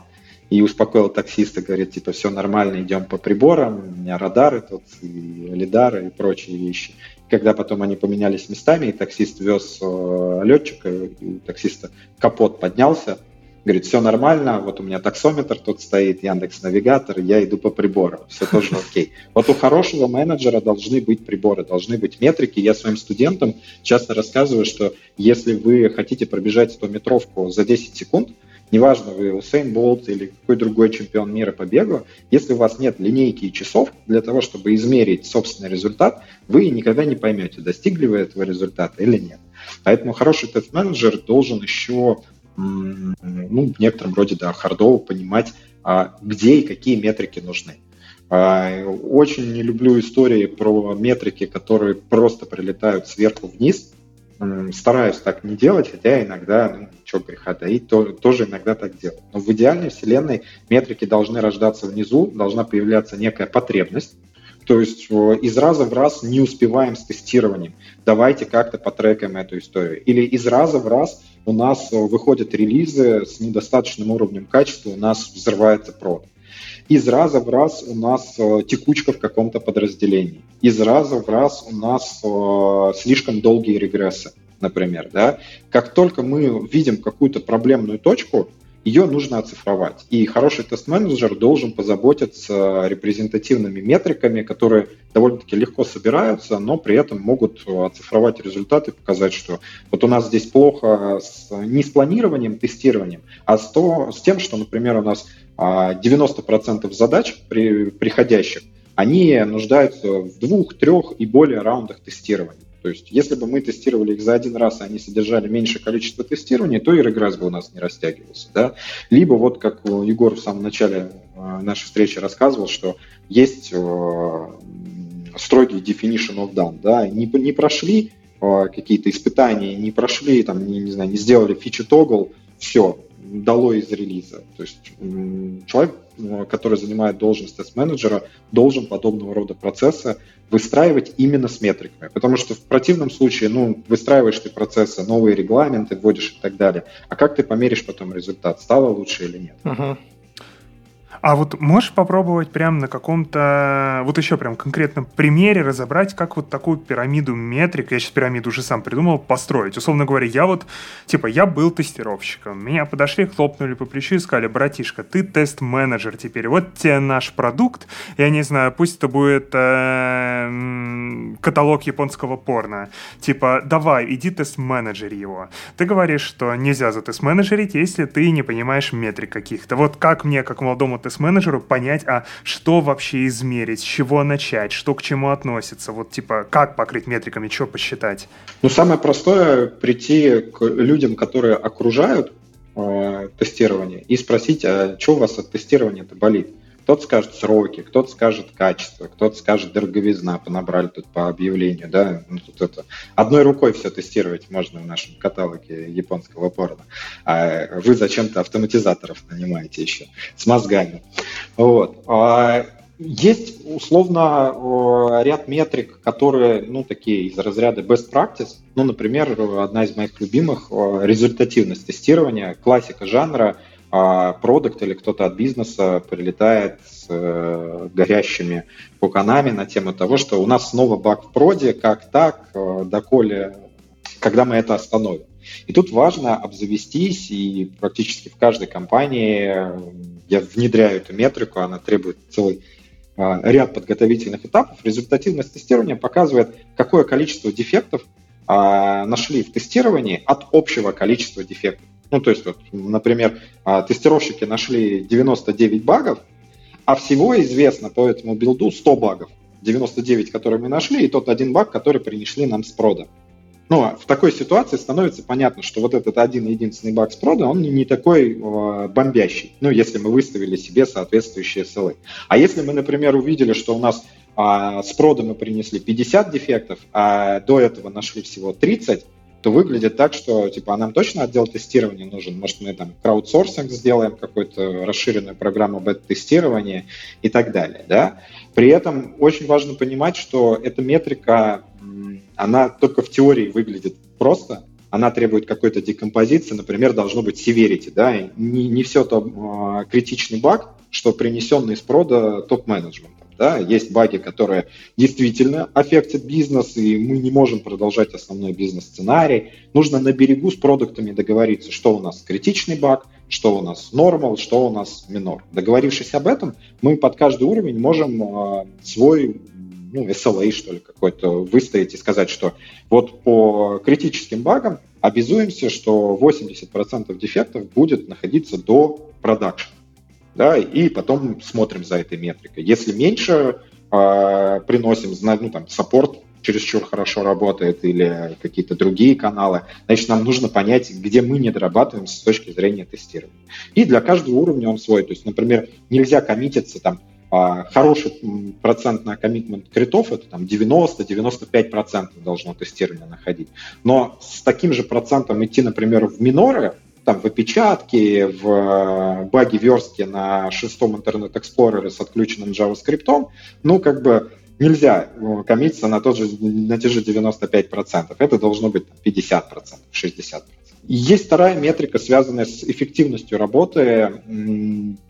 и успокоил таксиста, говорит, типа, все нормально, идем по приборам, у меня радары тут, и лидары, и прочие вещи. Когда потом они поменялись местами, и таксист вез э, летчика, и у таксиста капот поднялся, говорит, все нормально, вот у меня таксометр тут стоит, Яндекс Навигатор, я иду по приборам, все тоже окей. Вот у хорошего менеджера должны быть приборы, должны быть метрики. Я своим студентам часто рассказываю, что если вы хотите пробежать 100-метровку за 10 секунд, неважно, вы Усейн Болт или какой другой чемпион мира по бегу, если у вас нет линейки и часов для того, чтобы измерить собственный результат, вы никогда не поймете, достигли вы этого результата или нет. Поэтому хороший тест-менеджер должен еще ну, в некотором роде, да, хардово понимать, а где и какие метрики нужны. А, очень не люблю истории про метрики, которые просто прилетают сверху вниз, стараюсь так не делать, хотя иногда, ну, что греха таить, то, тоже иногда так делаю. Но в идеальной вселенной метрики должны рождаться внизу, должна появляться некая потребность, то есть из раза в раз не успеваем с тестированием. Давайте как-то потрекаем эту историю. Или из раза в раз у нас выходят релизы с недостаточным уровнем качества, у нас взрывается прод из раза в раз у нас э, текучка в каком-то подразделении, из раза в раз у нас э, слишком долгие регрессы, например. Да? Как только мы видим какую-то проблемную точку, ее нужно оцифровать. И хороший тест-менеджер должен позаботиться репрезентативными метриками, которые довольно-таки легко собираются, но при этом могут оцифровать результаты, показать, что вот у нас здесь плохо с, не с планированием, тестированием, а с, то, с тем, что, например, у нас 90% а, задач при, приходящих, они нуждаются в двух, трех и более раундах тестирования. То есть, если бы мы тестировали их за один раз, и они содержали меньшее количество тестирования, то и регресс бы у нас не растягивался. Да? Либо вот как Егор в самом начале а, нашей встречи рассказывал, что есть а, строгий definition of done. Да? Не, не прошли какие-то испытания, не прошли, там, не, не знаю, не сделали фичи тогл, все, дало из релиза. То есть человек, который занимает должность тест-менеджера, должен подобного рода процессы выстраивать именно с метриками. Потому что в противном случае, ну, выстраиваешь ты процессы, новые регламенты вводишь и так далее. А как ты померишь потом результат, стало лучше или нет? Угу. А вот можешь попробовать прям на каком-то, вот еще прям конкретном примере разобрать, как вот такую пирамиду метрик, я сейчас пирамиду уже сам придумал, построить. Условно говоря, я вот, типа, я был тестировщиком, меня подошли, хлопнули по плечу и сказали, братишка, ты тест-менеджер теперь, вот тебе наш продукт, я не знаю, пусть это будет э, каталог японского порно, типа, давай, иди тест-менеджер его. Ты говоришь, что нельзя за тест-менеджерить, если ты не понимаешь метрик каких-то. Вот как мне, как молодому тест менеджеру понять, а что вообще измерить, с чего начать, что к чему относится, вот типа как покрыть метриками, что посчитать? Ну, самое простое прийти к людям, которые окружают э, тестирование, и спросить, а что у вас от тестирования-то болит? Кто-то скажет сроки, кто-то скажет качество, кто-то скажет дороговизна, понабрали тут по объявлению, да, ну, тут это одной рукой все тестировать можно в нашем каталоге японского порно, а вы зачем-то автоматизаторов нанимаете еще с мозгами. Вот. А есть условно ряд метрик, которые, ну, такие из разряда best practice. Ну, например, одна из моих любимых результативность тестирования, классика жанра – а продукт или кто-то от бизнеса прилетает с э, горящими пуканами на тему того, что у нас снова баг в проде, как так, э, доколе, когда мы это остановим. И тут важно обзавестись, и практически в каждой компании э, я внедряю эту метрику, она требует целый э, ряд подготовительных этапов. Результативность тестирования показывает, какое количество дефектов э, нашли в тестировании от общего количества дефектов. Ну, то есть, вот, например, а, тестировщики нашли 99 багов, а всего известно по этому билду 100 багов. 99, которые мы нашли, и тот один баг, который принесли нам с прода. Ну, а в такой ситуации становится понятно, что вот этот один единственный баг с прода, он не такой э, бомбящий, ну, если мы выставили себе соответствующие SLA. А если мы, например, увидели, что у нас э, с прода мы принесли 50 дефектов, а до этого нашли всего 30, то выглядит так, что типа, а нам точно отдел тестирования нужен? Может, мы там краудсорсинг сделаем, какую-то расширенную программу бета-тестирования и так далее. Да? При этом очень важно понимать, что эта метрика, она только в теории выглядит просто, она требует какой-то декомпозиции, например, должно быть severity, да, не, не все то э, критичный баг, что принесенный из прода топ-менеджмент. Да? Есть баги, которые действительно аффектят бизнес, и мы не можем продолжать основной бизнес-сценарий. Нужно на берегу с продуктами договориться, что у нас критичный баг, что у нас нормал, что у нас минор. Договорившись об этом, мы под каждый уровень можем э, свой ну, SLA, что ли, какой-то выставить и сказать, что вот по критическим багам обязуемся, что 80% дефектов будет находиться до продакшена да, и потом смотрим за этой метрикой. Если меньше э, приносим, ну, там, саппорт чересчур хорошо работает или какие-то другие каналы, значит, нам нужно понять, где мы не дорабатываем с точки зрения тестирования. И для каждого уровня он свой. То есть, например, нельзя коммититься там а, хороший процент на коммитмент критов, это там 90-95% должно тестирование находить. Но с таким же процентом идти, например, в миноры, там в опечатке, в э, баге верстки на шестом Explorer с отключенным JavaScript, ну, как бы нельзя э, коммититься на, тот же, на те же 95%. Это должно быть 50%, 60%. Есть вторая метрика, связанная с эффективностью работы.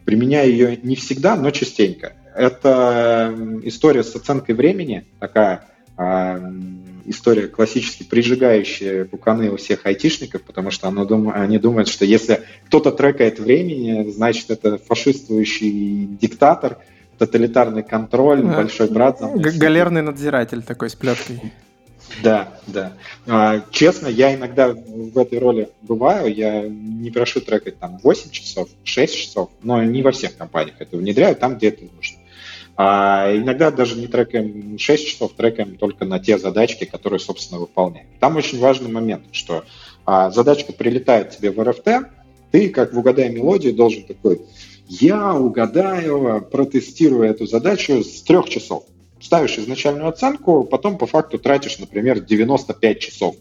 Применяю ее не всегда, но частенько. Это история с оценкой времени, такая история классически прижигающая пуканы у всех айтишников, потому что они думают, они думают, что если кто-то трекает времени, значит, это фашистующий диктатор, тоталитарный контроль, а, большой брат. Там, галерный надзиратель такой с плеткой. Да, да. А, честно, я иногда в этой роли бываю, я не прошу трекать там 8 часов, 6 часов, но не во всех компаниях это внедряю, там, где это нужно. А иногда даже не трекаем 6 часов, трекаем только на те задачки, которые, собственно, выполняем. Там очень важный момент, что а, задачка прилетает тебе в РФТ, ты, как в «Угадай мелодию», должен такой, я угадаю, протестирую эту задачу с трех часов. Ставишь изначальную оценку, потом по факту тратишь, например, 95 часов.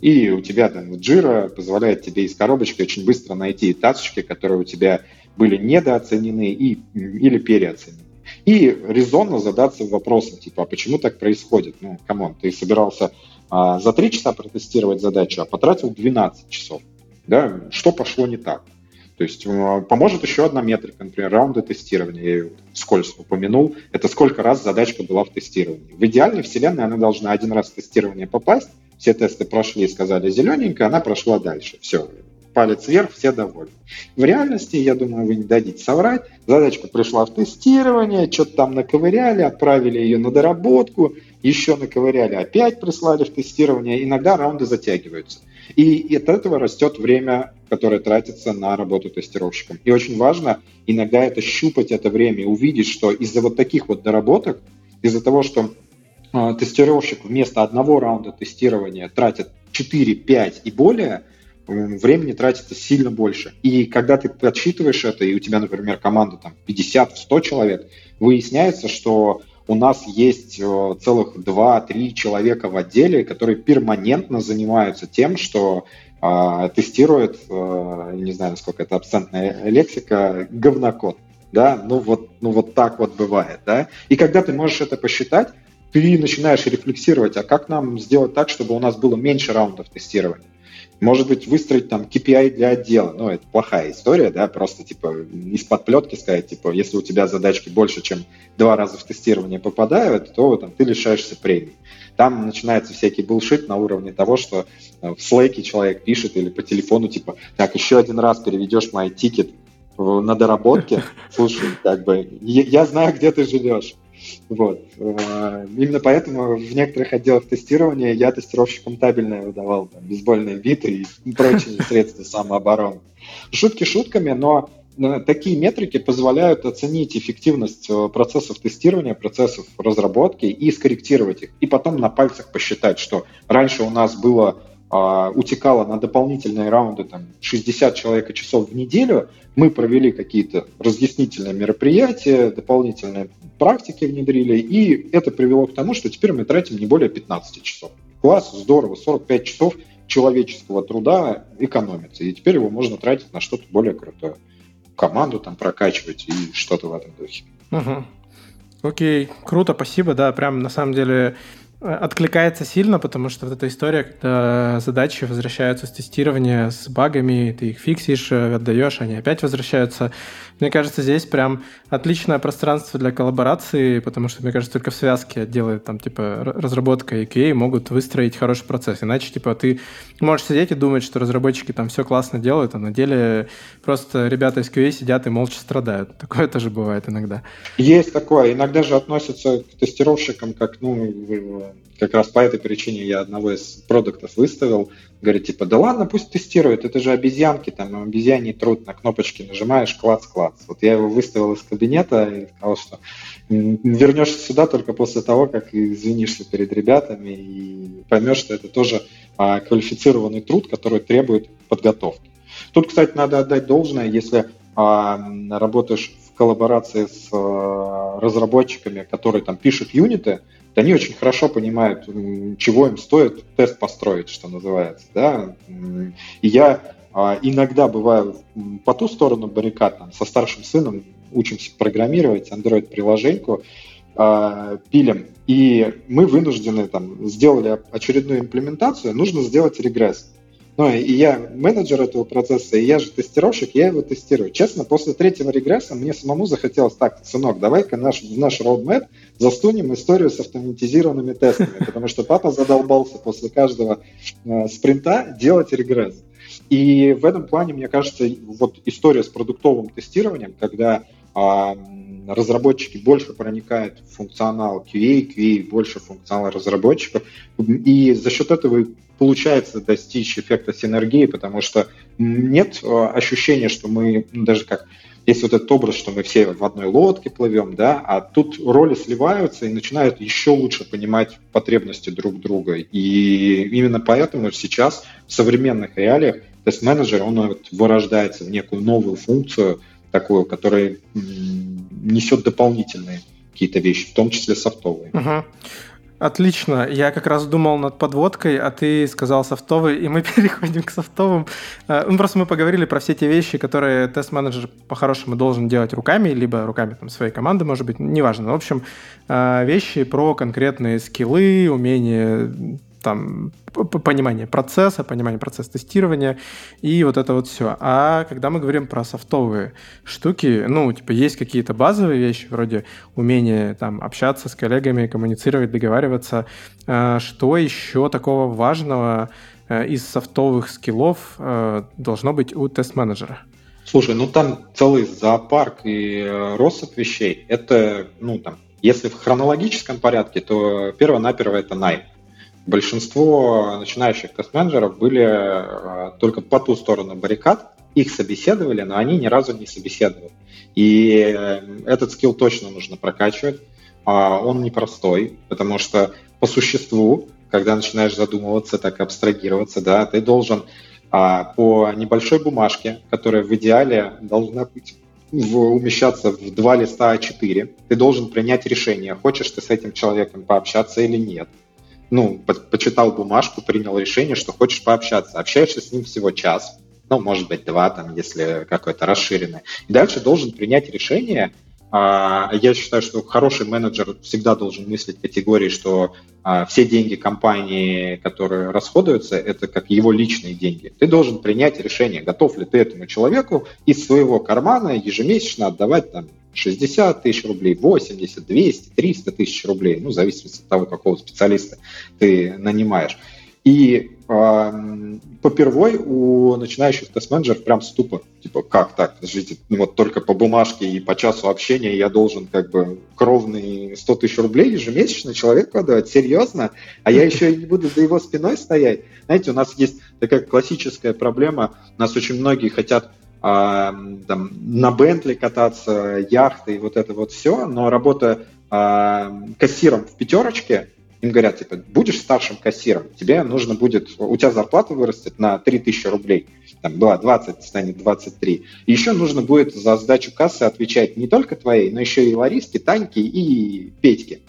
И у тебя там Jira позволяет тебе из коробочки очень быстро найти тасочки, которые у тебя были недооценены и, или переоценены. И резонно задаться вопросом, типа, а почему так происходит? Ну, come on, ты собирался а, за 3 часа протестировать задачу, а потратил 12 часов. Да? Что пошло не так? То есть э, поможет еще одна метрика, например, раунды тестирования. Я ее вскользь упомянул. Это сколько раз задачка была в тестировании. В идеальной вселенной она должна один раз в тестирование попасть, все тесты прошли, сказали зелененько, она прошла дальше. Все, палец вверх, все довольны. В реальности, я думаю, вы не дадите соврать, задачка пришла в тестирование, что-то там наковыряли, отправили ее на доработку, еще наковыряли, опять прислали в тестирование, иногда раунды затягиваются. И от этого растет время, которое тратится на работу тестировщиком. И очень важно иногда это щупать это время увидеть, что из-за вот таких вот доработок, из-за того, что э, тестировщик вместо одного раунда тестирования тратит 4, 5 и более, времени тратится сильно больше. И когда ты подсчитываешь это, и у тебя, например, команда там 50-100 человек, выясняется, что у нас есть э, целых 2-3 человека в отделе, которые перманентно занимаются тем, что э, тестируют, э, не знаю, насколько это абсентная лексика, говнокод. Да, ну вот, ну вот так вот бывает, да. И когда ты можешь это посчитать, ты начинаешь рефлексировать, а как нам сделать так, чтобы у нас было меньше раундов тестирования? Может быть, выстроить там KPI для отдела. Ну, это плохая история, да, просто типа из-под плетки сказать, типа, если у тебя задачки больше, чем два раза в тестирование попадают, то там ты лишаешься премии. Там начинается всякий булшит на уровне того, что э, в Slack человек пишет или по телефону, типа, так, еще один раз переведешь мой тикет на доработке, слушай, как бы, я знаю, где ты живешь, вот. Э, именно поэтому в некоторых отделах тестирования я тестировщикам табельное выдавал, там, бейсбольные биты и прочие средства самообороны. Шутки шутками, но э, такие метрики позволяют оценить эффективность э, процессов тестирования, процессов разработки и скорректировать их. И потом на пальцах посчитать, что раньше у нас было а, утекало на дополнительные раунды там, 60 человека часов в неделю, мы провели какие-то разъяснительные мероприятия, дополнительные практики внедрили, и это привело к тому, что теперь мы тратим не более 15 часов. Класс, здорово, 45 часов человеческого труда экономится, и теперь его можно тратить на что-то более крутое. Команду там прокачивать и что-то в этом духе. Угу. Окей, круто, спасибо, да, прям на самом деле откликается сильно, потому что вот эта история, когда задачи возвращаются с тестирования с багами, ты их фиксишь, э, отдаешь, они опять возвращаются. Мне кажется, здесь прям отличное пространство для коллаборации, потому что, мне кажется, только в связке отделы там, типа, разработка и QA могут выстроить хороший процесс. Иначе, типа, ты можешь сидеть и думать, что разработчики там все классно делают, а на деле просто ребята из QA сидят и молча страдают. Такое тоже бывает иногда. Есть такое. Иногда же относятся к тестировщикам как, ну, как раз по этой причине я одного из продуктов выставил. Говорит, типа, да ладно, пусть тестирует, это же обезьянки, там обезьяний труд, на кнопочки нажимаешь, клац-клац. Вот я его выставил из кабинета и сказал, что вернешься сюда только после того, как извинишься перед ребятами и поймешь, что это тоже а, квалифицированный труд, который требует подготовки. Тут, кстати, надо отдать должное, если а, работаешь в коллаборации с а, разработчиками, которые там пишут юниты, они очень хорошо понимают, чего им стоит тест построить, что называется. Да? И я а, иногда бываю по ту сторону баррикад, там, со старшим сыном учимся программировать Android-приложеньку, а, пилим, и мы вынуждены, там, сделали очередную имплементацию, нужно сделать регресс. Ну, и я менеджер этого процесса, и я же тестировщик, я его тестирую. Честно, после третьего регресса мне самому захотелось, так, сынок, давай-ка наш, в наш roadmap застунем историю с автоматизированными тестами, потому что папа задолбался после каждого э, спринта делать регресс. И в этом плане, мне кажется, вот история с продуктовым тестированием, когда разработчики больше проникают в функционал QA, QA больше функционал разработчиков, и за счет этого получается достичь эффекта синергии, потому что нет а, ощущения, что мы, ну, даже как есть вот этот образ, что мы все в одной лодке плывем, да, а тут роли сливаются и начинают еще лучше понимать потребности друг друга. И именно поэтому сейчас в современных реалиях тест-менеджер, он вот вырождается в некую новую функцию, такую, которая несет дополнительные какие-то вещи, в том числе софтовые. Угу. Отлично. Я как раз думал над подводкой, а ты сказал софтовый, и мы переходим к софтовым. Э, ну, просто мы поговорили про все те вещи, которые тест-менеджер по-хорошему должен делать руками, либо руками там, своей команды, может быть, неважно. В общем, э, вещи про конкретные скиллы, умения там понимание процесса, понимание процесса тестирования и вот это вот все. А когда мы говорим про софтовые штуки, ну, типа, есть какие-то базовые вещи, вроде умения там общаться с коллегами, коммуницировать, договариваться. А, что еще такого важного э, из софтовых скиллов э, должно быть у тест-менеджера? Слушай, ну там целый зоопарк и э, россыпь вещей. Это, ну там, если в хронологическом порядке, то перво-наперво это найм. Большинство начинающих тест-менеджеров были э, только по ту сторону баррикад, их собеседовали, но они ни разу не собеседовали. И э, этот скилл точно нужно прокачивать. А он непростой, потому что по существу, когда начинаешь задумываться, так абстрагироваться, да, ты должен а, по небольшой бумажке, которая в идеале должна быть в, умещаться в два листа А4, ты должен принять решение, хочешь ты с этим человеком пообщаться или нет. Ну, по почитал бумажку, принял решение, что хочешь пообщаться. Общаешься с ним всего час, ну, может быть, два, там, если какое-то расширенное. И дальше должен принять решение, а, я считаю, что хороший менеджер всегда должен мыслить категории, что а, все деньги компании, которые расходуются, это как его личные деньги. Ты должен принять решение, готов ли ты этому человеку из своего кармана ежемесячно отдавать там 60 тысяч рублей, 80, 200, 300 тысяч рублей, ну, в зависимости от того, какого специалиста ты нанимаешь. И э, попервой у начинающих тест-менеджеров прям ступор. Типа, как так? Подождите, ну вот только по бумажке и по часу общения я должен как бы кровные 100 тысяч рублей ежемесячно человеку отдавать? Серьезно? А я еще и не буду за его спиной стоять? Знаете, у нас есть такая классическая проблема. У нас очень многие хотят там, на Бентли кататься, яхты и вот это вот все, но работа кассиром в пятерочке – им говорят, типа, будешь старшим кассиром, тебе нужно будет, у тебя зарплата вырастет на 3000 рублей, там была 20, станет 23. И еще нужно будет за сдачу кассы отвечать не только твоей, но еще и Лариске, Таньке и Петьке.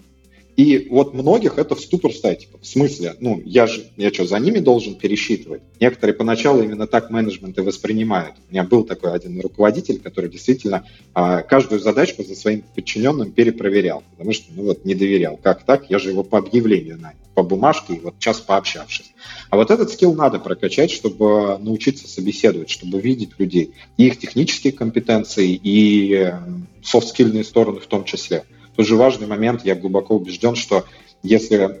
И вот многих это в ступор ставит. Типа, в смысле? Ну, я же, я что, за ними должен пересчитывать? Некоторые поначалу именно так менеджменты воспринимают. У меня был такой один руководитель, который действительно а, каждую задачку за своим подчиненным перепроверял. Потому что, ну вот, не доверял. Как так? Я же его по объявлению нанял, по бумажке, и вот час пообщавшись. А вот этот скилл надо прокачать, чтобы научиться собеседовать, чтобы видеть людей. И их технические компетенции, и софт-скильные стороны в том числе. Тоже важный момент, я глубоко убежден, что если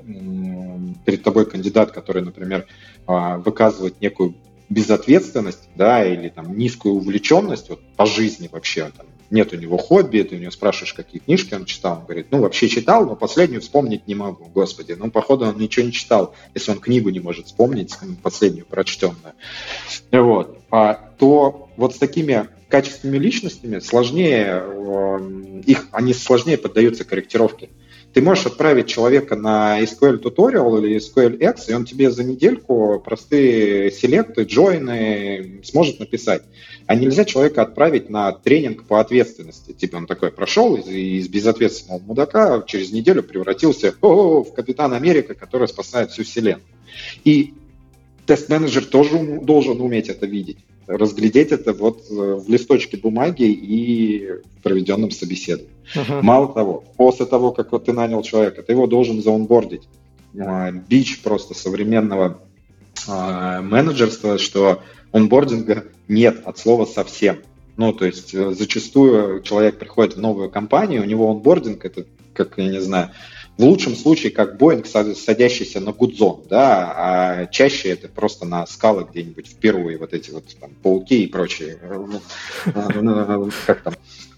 перед тобой кандидат, который, например, а, выказывает некую безответственность, да, или там низкую увлеченность вот, по жизни вообще, там, нет у него хобби, ты у него спрашиваешь, какие книжки он читал, он говорит, ну, вообще читал, но последнюю вспомнить не могу, господи, ну, походу, он ничего не читал, если он книгу не может вспомнить, последнюю прочтенную, вот, а, то вот с такими качественными личностями сложнее, э, их, они сложнее поддаются корректировке. Ты можешь отправить человека на SQL tutorial или SQL X, и он тебе за недельку простые селекты, джойны сможет написать. А нельзя человека отправить на тренинг по ответственности. Типа он такой прошел из, из безответственного мудака, через неделю превратился в Капитан Америка, который спасает всю вселенную. И тест-менеджер тоже должен уметь это видеть разглядеть это вот э, в листочке бумаги и в проведенном собеседовании. Uh-huh. Мало того, после того, как вот ты нанял человека, ты его должен заонбордить. А, бич просто современного а, менеджерства, что онбординга нет от слова совсем. Ну, то есть э, зачастую человек приходит в новую компанию, у него онбординг, это, как, я не знаю, в лучшем случае как Боинг, садящийся на гудзон, да, а чаще это просто на скалы где-нибудь в и вот эти вот там пауки и прочие, ну, ну, как там,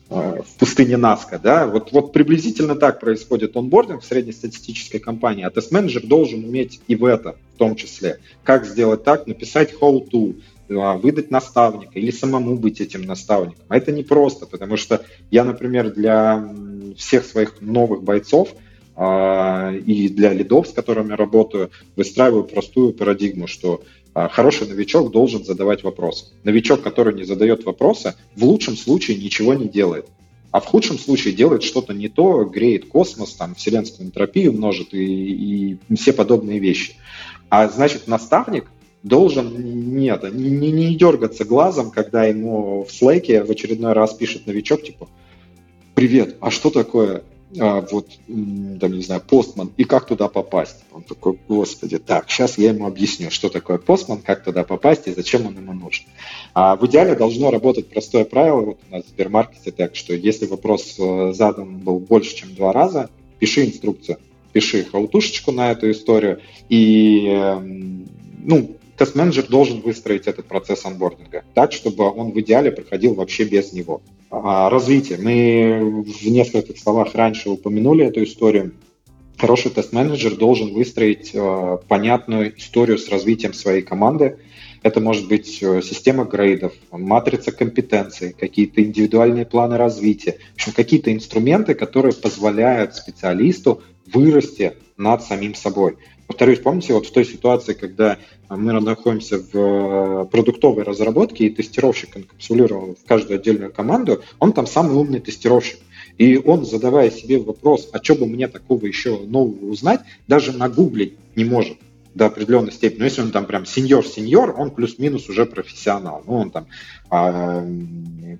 в пустыне Наска, да, вот, вот приблизительно так происходит онбординг в среднестатистической компании, а тест-менеджер должен уметь и в это в том числе. Как сделать так, написать how-to, выдать наставника или самому быть этим наставником. А это непросто, потому что я, например, для всех своих новых бойцов – и для лидов, с которыми работаю, выстраиваю простую парадигму, что а, хороший новичок должен задавать вопросы. Новичок, который не задает вопросы, в лучшем случае ничего не делает. А в худшем случае делает что-то не то, греет космос, там, вселенскую энтропию множит и, и все подобные вещи. А значит, наставник должен нет, не, не, не дергаться глазом, когда ему в слэке в очередной раз пишет новичок, типа, привет, а что такое а, вот, там, не знаю, постман, и как туда попасть? Он такой, господи, так, сейчас я ему объясню, что такое постман, как туда попасть и зачем он ему нужен. А в идеале должно работать простое правило, вот у нас в Сбермаркете так, что если вопрос э, задан был больше, чем два раза, пиши инструкцию, пиши хаутушечку на эту историю, и, эм, ну, тест-менеджер должен выстроить этот процесс анбординга так, чтобы он в идеале проходил вообще без него. А, развитие. Мы в нескольких словах раньше упомянули эту историю. Хороший тест-менеджер должен выстроить э, понятную историю с развитием своей команды. Это может быть э, система грейдов, матрица компетенций, какие-то индивидуальные планы развития. В общем, какие-то инструменты, которые позволяют специалисту вырасти над самим собой. Повторюсь, помните, вот в той ситуации, когда мы находимся в э, продуктовой разработке, и тестировщик инкапсулирован в каждую отдельную команду, он там самый умный тестировщик. И он, задавая себе вопрос, а что бы мне такого еще нового узнать, даже нагуглить не может до определенной степени. Но если он там прям senior-senior, он плюс-минус уже профессионал. Ну, он там а,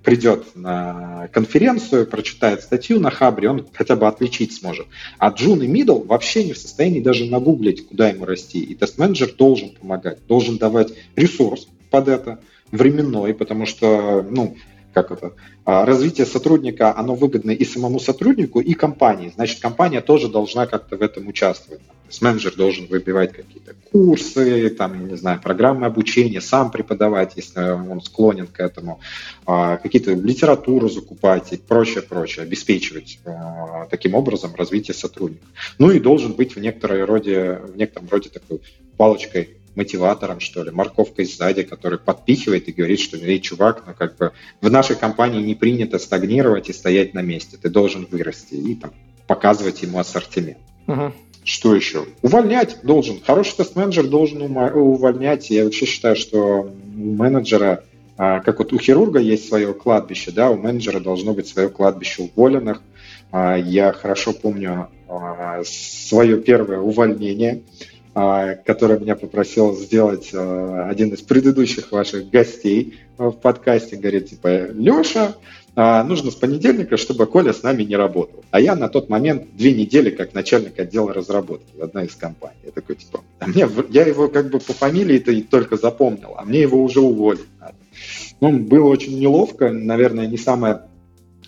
придет на конференцию, прочитает статью на Хабре, он хотя бы отличить сможет. А Джун и middle вообще не в состоянии даже нагуглить, куда ему расти. И тест-менеджер должен помогать, должен давать ресурс под это, временной, потому что, ну, как это, а, развитие сотрудника, оно выгодно и самому сотруднику, и компании. Значит, компания тоже должна как-то в этом участвовать. То есть менеджер должен выбивать какие-то курсы, там, я не знаю, программы обучения, сам преподавать, если он склонен к этому, а, какие-то литературу закупать и прочее, прочее, обеспечивать а, таким образом развитие сотрудника. Ну и должен быть в некоторой роде, в некотором роде такой палочкой мотиватором, что ли, морковкой сзади, который подпихивает и говорит, что, эй, чувак, ну как бы в нашей компании не принято стагнировать и стоять на месте, ты должен вырасти и там показывать ему ассортимент. Угу. Что еще? Увольнять должен. Хороший тест-менеджер должен увольнять. Я вообще считаю, что у менеджера, а, как вот у хирурга есть свое кладбище, да, у менеджера должно быть свое кладбище уволенных. А, я хорошо помню а, свое первое увольнение. Который меня попросил сделать один из предыдущих ваших гостей в подкасте. Говорит, типа, Леша, а, нужно с понедельника, чтобы Коля с нами не работал. А я на тот момент две недели как начальник отдела разработки в одной из компаний. Я такой, типа, а мне, я его как бы по фамилии-то и только запомнил, а мне его уже уволить надо. Ну, было очень неловко, наверное, не самое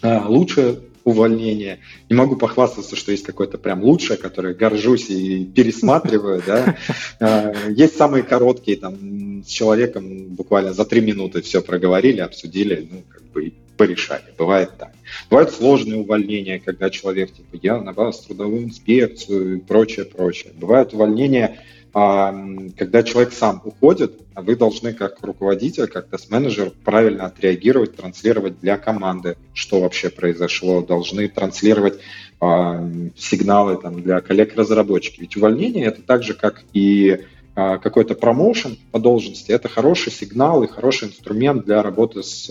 лучшее увольнения. Не могу похвастаться, что есть какое-то прям лучшее, которое горжусь и пересматриваю, да. А, есть самые короткие, там, с человеком буквально за три минуты все проговорили, обсудили, ну, как бы порешали. Бывает так. Бывают сложные увольнения, когда человек, типа, я на вас трудовую инспекцию и прочее, прочее. Бывают увольнения, а, когда человек сам уходит, а вы должны как руководитель, как тест-менеджер правильно отреагировать, транслировать для команды, что вообще произошло, должны транслировать а, сигналы там, для коллег-разработчиков. Ведь увольнение это так же, как и какой-то промоушен по должности, это хороший сигнал и хороший инструмент для работы с,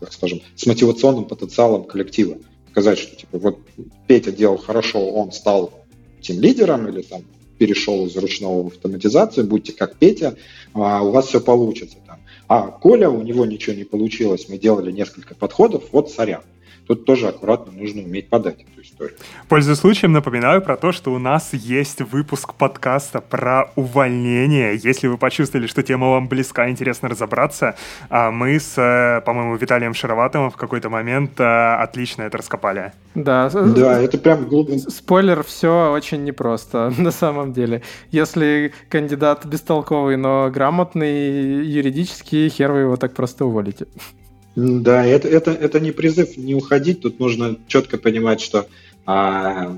так скажем, с мотивационным потенциалом коллектива. Сказать, что типа вот Петя делал хорошо, он стал тем лидером или там перешел из ручного в автоматизацию, будьте как Петя, а у вас все получится. Там. А Коля, у него ничего не получилось, мы делали несколько подходов, вот сорян. Тут тоже аккуратно нужно уметь подать эту историю. Пользуясь случаем, напоминаю про то, что у нас есть выпуск подкаста про увольнение. Если вы почувствовали, что тема вам близка, интересно разобраться, а мы с, э, по-моему, Виталием Шароватовым в какой-то момент э, отлично это раскопали. Да, да это прям глубин. Спойлер, все очень непросто на самом деле. Если кандидат бестолковый, но грамотный юридически, хер вы его так просто уволите. Да, это, это, это не призыв не уходить, тут нужно четко понимать, что а,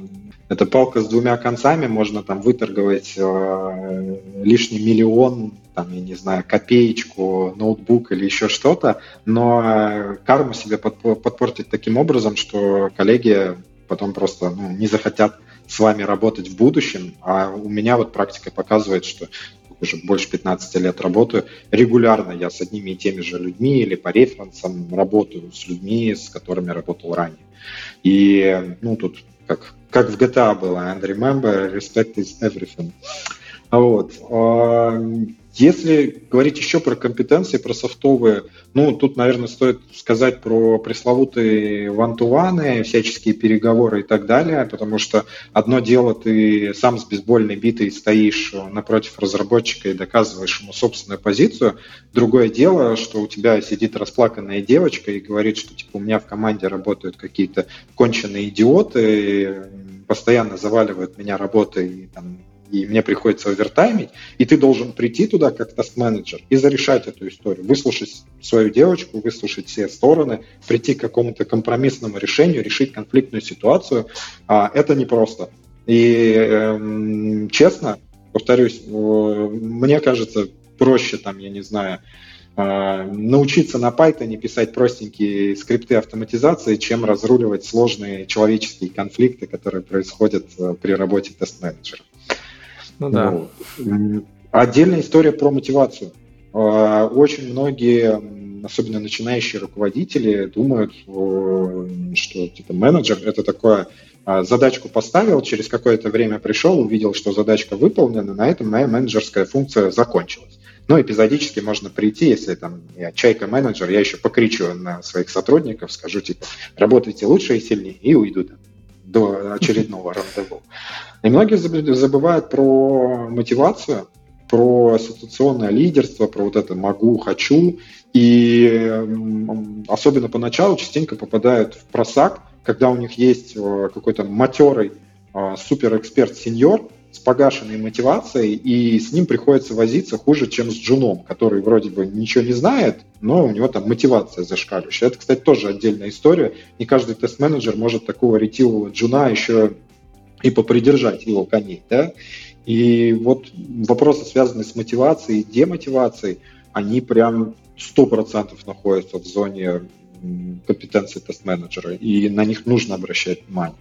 это палка с двумя концами, можно там выторговать а, лишний миллион, там, я не знаю, копеечку, ноутбук или еще что-то, но карму себе подпортить таким образом, что коллеги потом просто ну, не захотят с вами работать в будущем, а у меня вот практика показывает, что уже больше 15 лет работаю, регулярно я с одними и теми же людьми или по референсам работаю с людьми, с которыми работал ранее. И, ну, тут как, как в GTA было, and remember, respect is everything. Вот. Если говорить еще про компетенции, про софтовые, ну, тут, наверное, стоит сказать про пресловутые вантуваны, всяческие переговоры и так далее, потому что одно дело, ты сам с бейсбольной битой стоишь напротив разработчика и доказываешь ему собственную позицию, другое дело, что у тебя сидит расплаканная девочка и говорит, что, типа, у меня в команде работают какие-то конченые идиоты, постоянно заваливают меня работой там и мне приходится овертаймить, и ты должен прийти туда как тест-менеджер и зарешать эту историю, выслушать свою девочку, выслушать все стороны, прийти к какому-то компромиссному решению, решить конфликтную ситуацию. А, это непросто. И э, честно, повторюсь, мне кажется, проще там, я не знаю, э, научиться на Python писать простенькие скрипты автоматизации, чем разруливать сложные человеческие конфликты, которые происходят э, при работе тест-менеджера. Ну да. Ну, отдельная история про мотивацию. А, очень многие, особенно начинающие руководители, думают, что типа, менеджер это такое а, задачку поставил, через какое-то время пришел, увидел, что задачка выполнена, на этом моя менеджерская функция закончилась. Но эпизодически можно прийти, если там я чайка-менеджер, я еще покричу на своих сотрудников, скажу типа, работайте лучше и сильнее, и уйду там до очередного рандеву. И многие забывают про мотивацию, про ассоциационное лидерство, про вот это «могу», «хочу». И особенно поначалу частенько попадают в просак, когда у них есть э, какой-то матерый э, суперэксперт-сеньор, с погашенной мотивацией, и с ним приходится возиться хуже, чем с джуном, который вроде бы ничего не знает, но у него там мотивация зашкаливающая. Это, кстати, тоже отдельная история. Не каждый тест-менеджер может такого ретивого джуна еще и попридержать его коней. Да? И вот вопросы, связанные с мотивацией и демотивацией, они прям 100% находятся в зоне компетенции тест-менеджера, и на них нужно обращать внимание.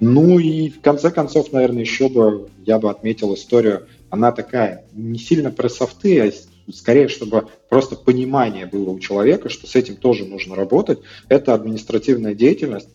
Ну и в конце концов, наверное, еще бы я бы отметил историю, она такая не сильно про софты, а скорее, чтобы просто понимание было у человека, что с этим тоже нужно работать. Это административная деятельность.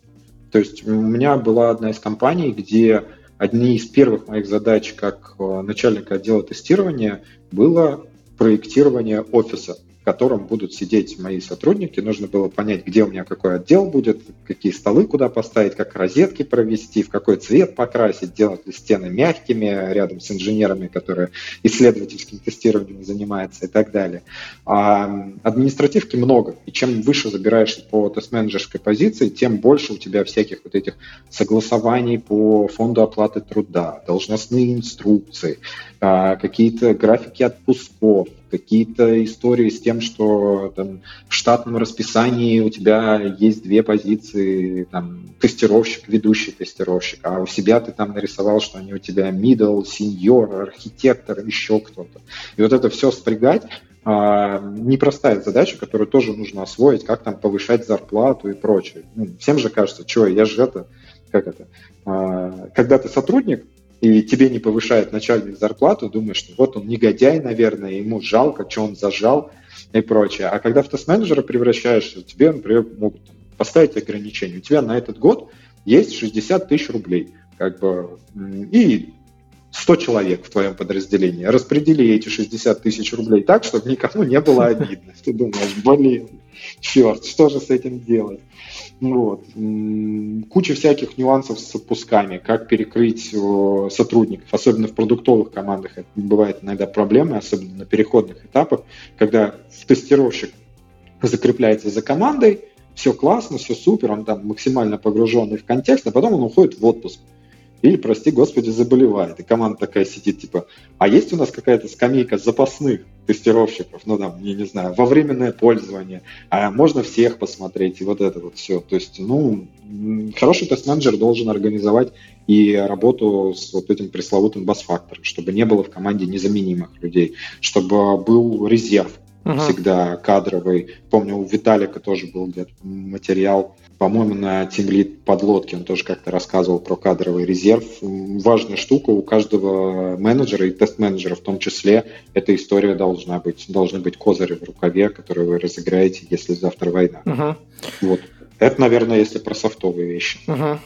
То есть у меня была одна из компаний, где одни из первых моих задач как э, начальника отдела тестирования было проектирование офиса котором будут сидеть мои сотрудники. Нужно было понять, где у меня какой отдел будет, какие столы куда поставить, как розетки провести, в какой цвет покрасить, делать ли стены мягкими рядом с инженерами, которые исследовательским тестированием занимаются и так далее. А административки много, и чем выше забираешься по тест-менеджерской позиции, тем больше у тебя всяких вот этих согласований по фонду оплаты труда, должностные инструкции, а, какие-то графики отпусков, какие-то истории с тем, что там, в штатном расписании у тебя есть две позиции, там, тестировщик, ведущий тестировщик, а у себя ты там нарисовал, что они у тебя middle, senior, архитектор, еще кто-то. И вот это все спрягать, а, непростая задача, которую тоже нужно освоить, как там повышать зарплату и прочее. Ну, всем же кажется, что я же это, как это, а, когда ты сотрудник, и тебе не повышает начальник зарплату, думаешь, что вот он негодяй, наверное, ему жалко, что он зажал и прочее. А когда в тест-менеджера превращаешься, тебе, например, могут поставить ограничения. У тебя на этот год есть 60 тысяч рублей, как бы, и 100 человек в твоем подразделении. Распредели эти 60 тысяч рублей так, чтобы никому не было обидно. Ты думаешь, блин, черт, что же с этим делать? Вот. Куча всяких нюансов с отпусками, как перекрыть сотрудников, особенно в продуктовых командах. Это бывает иногда проблемы, особенно на переходных этапах, когда тестировщик закрепляется за командой, все классно, все супер, он там максимально погруженный в контекст, а потом он уходит в отпуск или, прости господи, заболевает. И команда такая сидит, типа, а есть у нас какая-то скамейка запасных тестировщиков, ну там, я не знаю, во временное пользование, а можно всех посмотреть, и вот это вот все. То есть, ну, хороший тест-менеджер должен организовать и работу с вот этим пресловутым бас-фактором, чтобы не было в команде незаменимых людей, чтобы был резерв, uh-huh. всегда кадровый. Помню, у Виталика тоже был где-то материал, по-моему, на Team Lead подлодке он тоже как-то рассказывал про кадровый резерв. Важная штука у каждого менеджера и тест-менеджера в том числе, эта история должна быть. Должны быть козыри в рукаве, которые вы разыграете, если завтра война. Uh-huh. Вот. Это, наверное, если про софтовые вещи. Угу.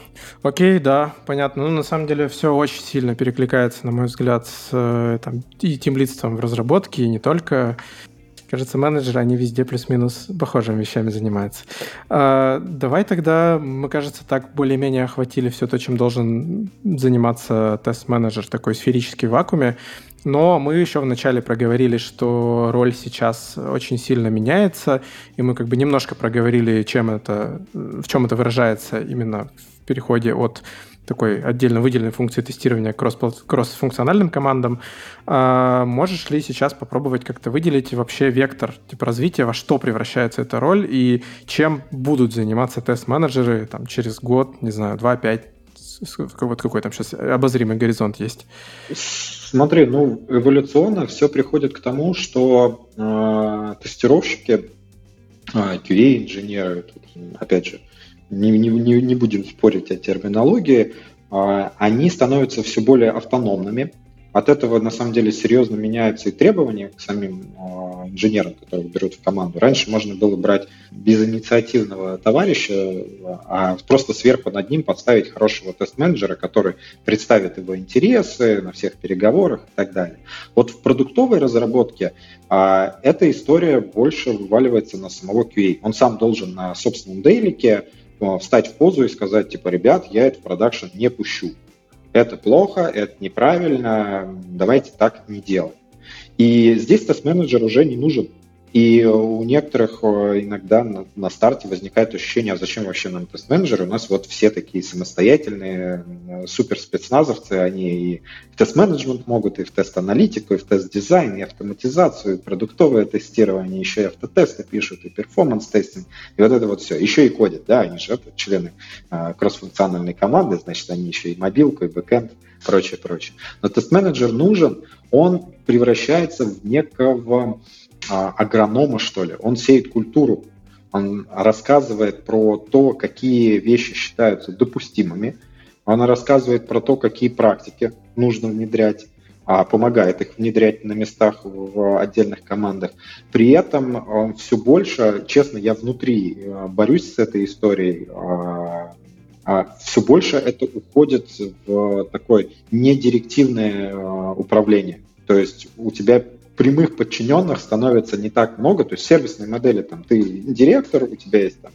Окей, да, понятно. Ну, на самом деле, все очень сильно перекликается, на мой взгляд, с э, там, и тимлидством в разработке, и не только. Кажется, менеджеры, они везде плюс-минус похожими вещами занимаются. А, давай тогда, мы, кажется, так более-менее охватили все то, чем должен заниматься тест-менеджер в такой сферической вакууме. Но мы еще вначале проговорили, что роль сейчас очень сильно меняется, и мы как бы немножко проговорили, чем это, в чем это выражается именно в переходе от такой отдельно выделенной функции тестирования кросс-функциональным командам. А можешь ли сейчас попробовать как-то выделить вообще вектор типа развития, во что превращается эта роль и чем будут заниматься тест-менеджеры там, через год, не знаю, два, пять, вот какой там сейчас обозримый горизонт есть? Смотри, ну, эволюционно все приходит к тому, что э, тестировщики, э, а, QA-инженеры, опять же, не, не, не будем спорить о терминологии, э, они становятся все более автономными, от этого, на самом деле, серьезно меняются и требования к самим э, инженерам, которых берут в команду. Раньше можно было брать безинициативного товарища, а просто сверху над ним подставить хорошего тест-менеджера, который представит его интересы на всех переговорах и так далее. Вот в продуктовой разработке э, эта история больше вываливается на самого QA. Он сам должен на собственном дейлике встать в позу и сказать, типа, ребят, я это в продакшн не пущу это плохо, это неправильно, давайте так не делать. И здесь тест-менеджер уже не нужен. И у некоторых э, иногда на, на старте возникает ощущение, а зачем вообще нам тест-менеджеры? У нас вот все такие самостоятельные э, супер спецназовцы, они и в тест-менеджмент могут, и в тест-аналитику, и в тест-дизайн, и автоматизацию, и продуктовое тестирование, еще и автотесты пишут, и performance testing, и вот это вот все. Еще и кодят, да, они же это члены э, кросс-функциональной команды, значит, они еще и мобилку, и backend, прочее, прочее. Но тест-менеджер нужен, он превращается в некого а, агронома, что ли. Он сеет культуру, он рассказывает про то, какие вещи считаются допустимыми, он рассказывает про то, какие практики нужно внедрять, а помогает их внедрять на местах в отдельных командах. При этом он все больше, честно, я внутри э, борюсь с этой историей, а, а все больше это уходит в такое недирективное управление. То есть у тебя прямых подчиненных становится не так много. То есть сервисные модели, там, ты директор, у тебя есть там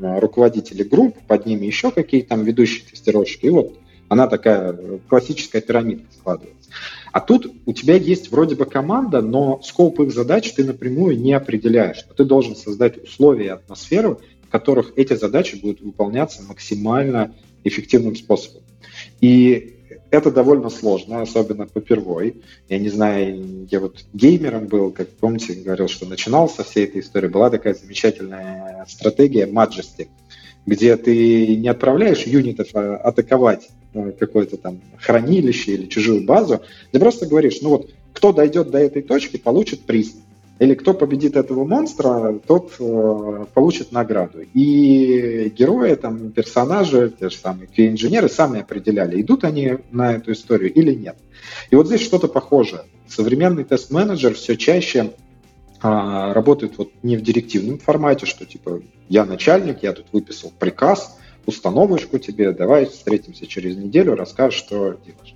руководители групп, под ними еще какие-то там ведущие тестировщики, и вот она такая классическая пирамидка складывается. А тут у тебя есть вроде бы команда, но скоп их задач ты напрямую не определяешь. Ты должен создать условия и атмосферу, в которых эти задачи будут выполняться максимально эффективным способом. И это довольно сложно, особенно по первой. Я не знаю, я вот геймером был, как помните, говорил, что начинал со всей этой истории. Была такая замечательная стратегия Majesty, где ты не отправляешь юнитов а атаковать э, какое-то там хранилище или чужую базу, ты просто говоришь, ну вот, кто дойдет до этой точки, получит приз или кто победит этого монстра, тот э, получит награду. И герои, там, персонажи, те же самые инженеры сами определяли, идут они на эту историю или нет. И вот здесь что-то похожее. Современный тест-менеджер все чаще э, работает вот не в директивном формате, что типа я начальник, я тут выписал приказ, установочку тебе, давай встретимся через неделю, расскажешь, что делаешь.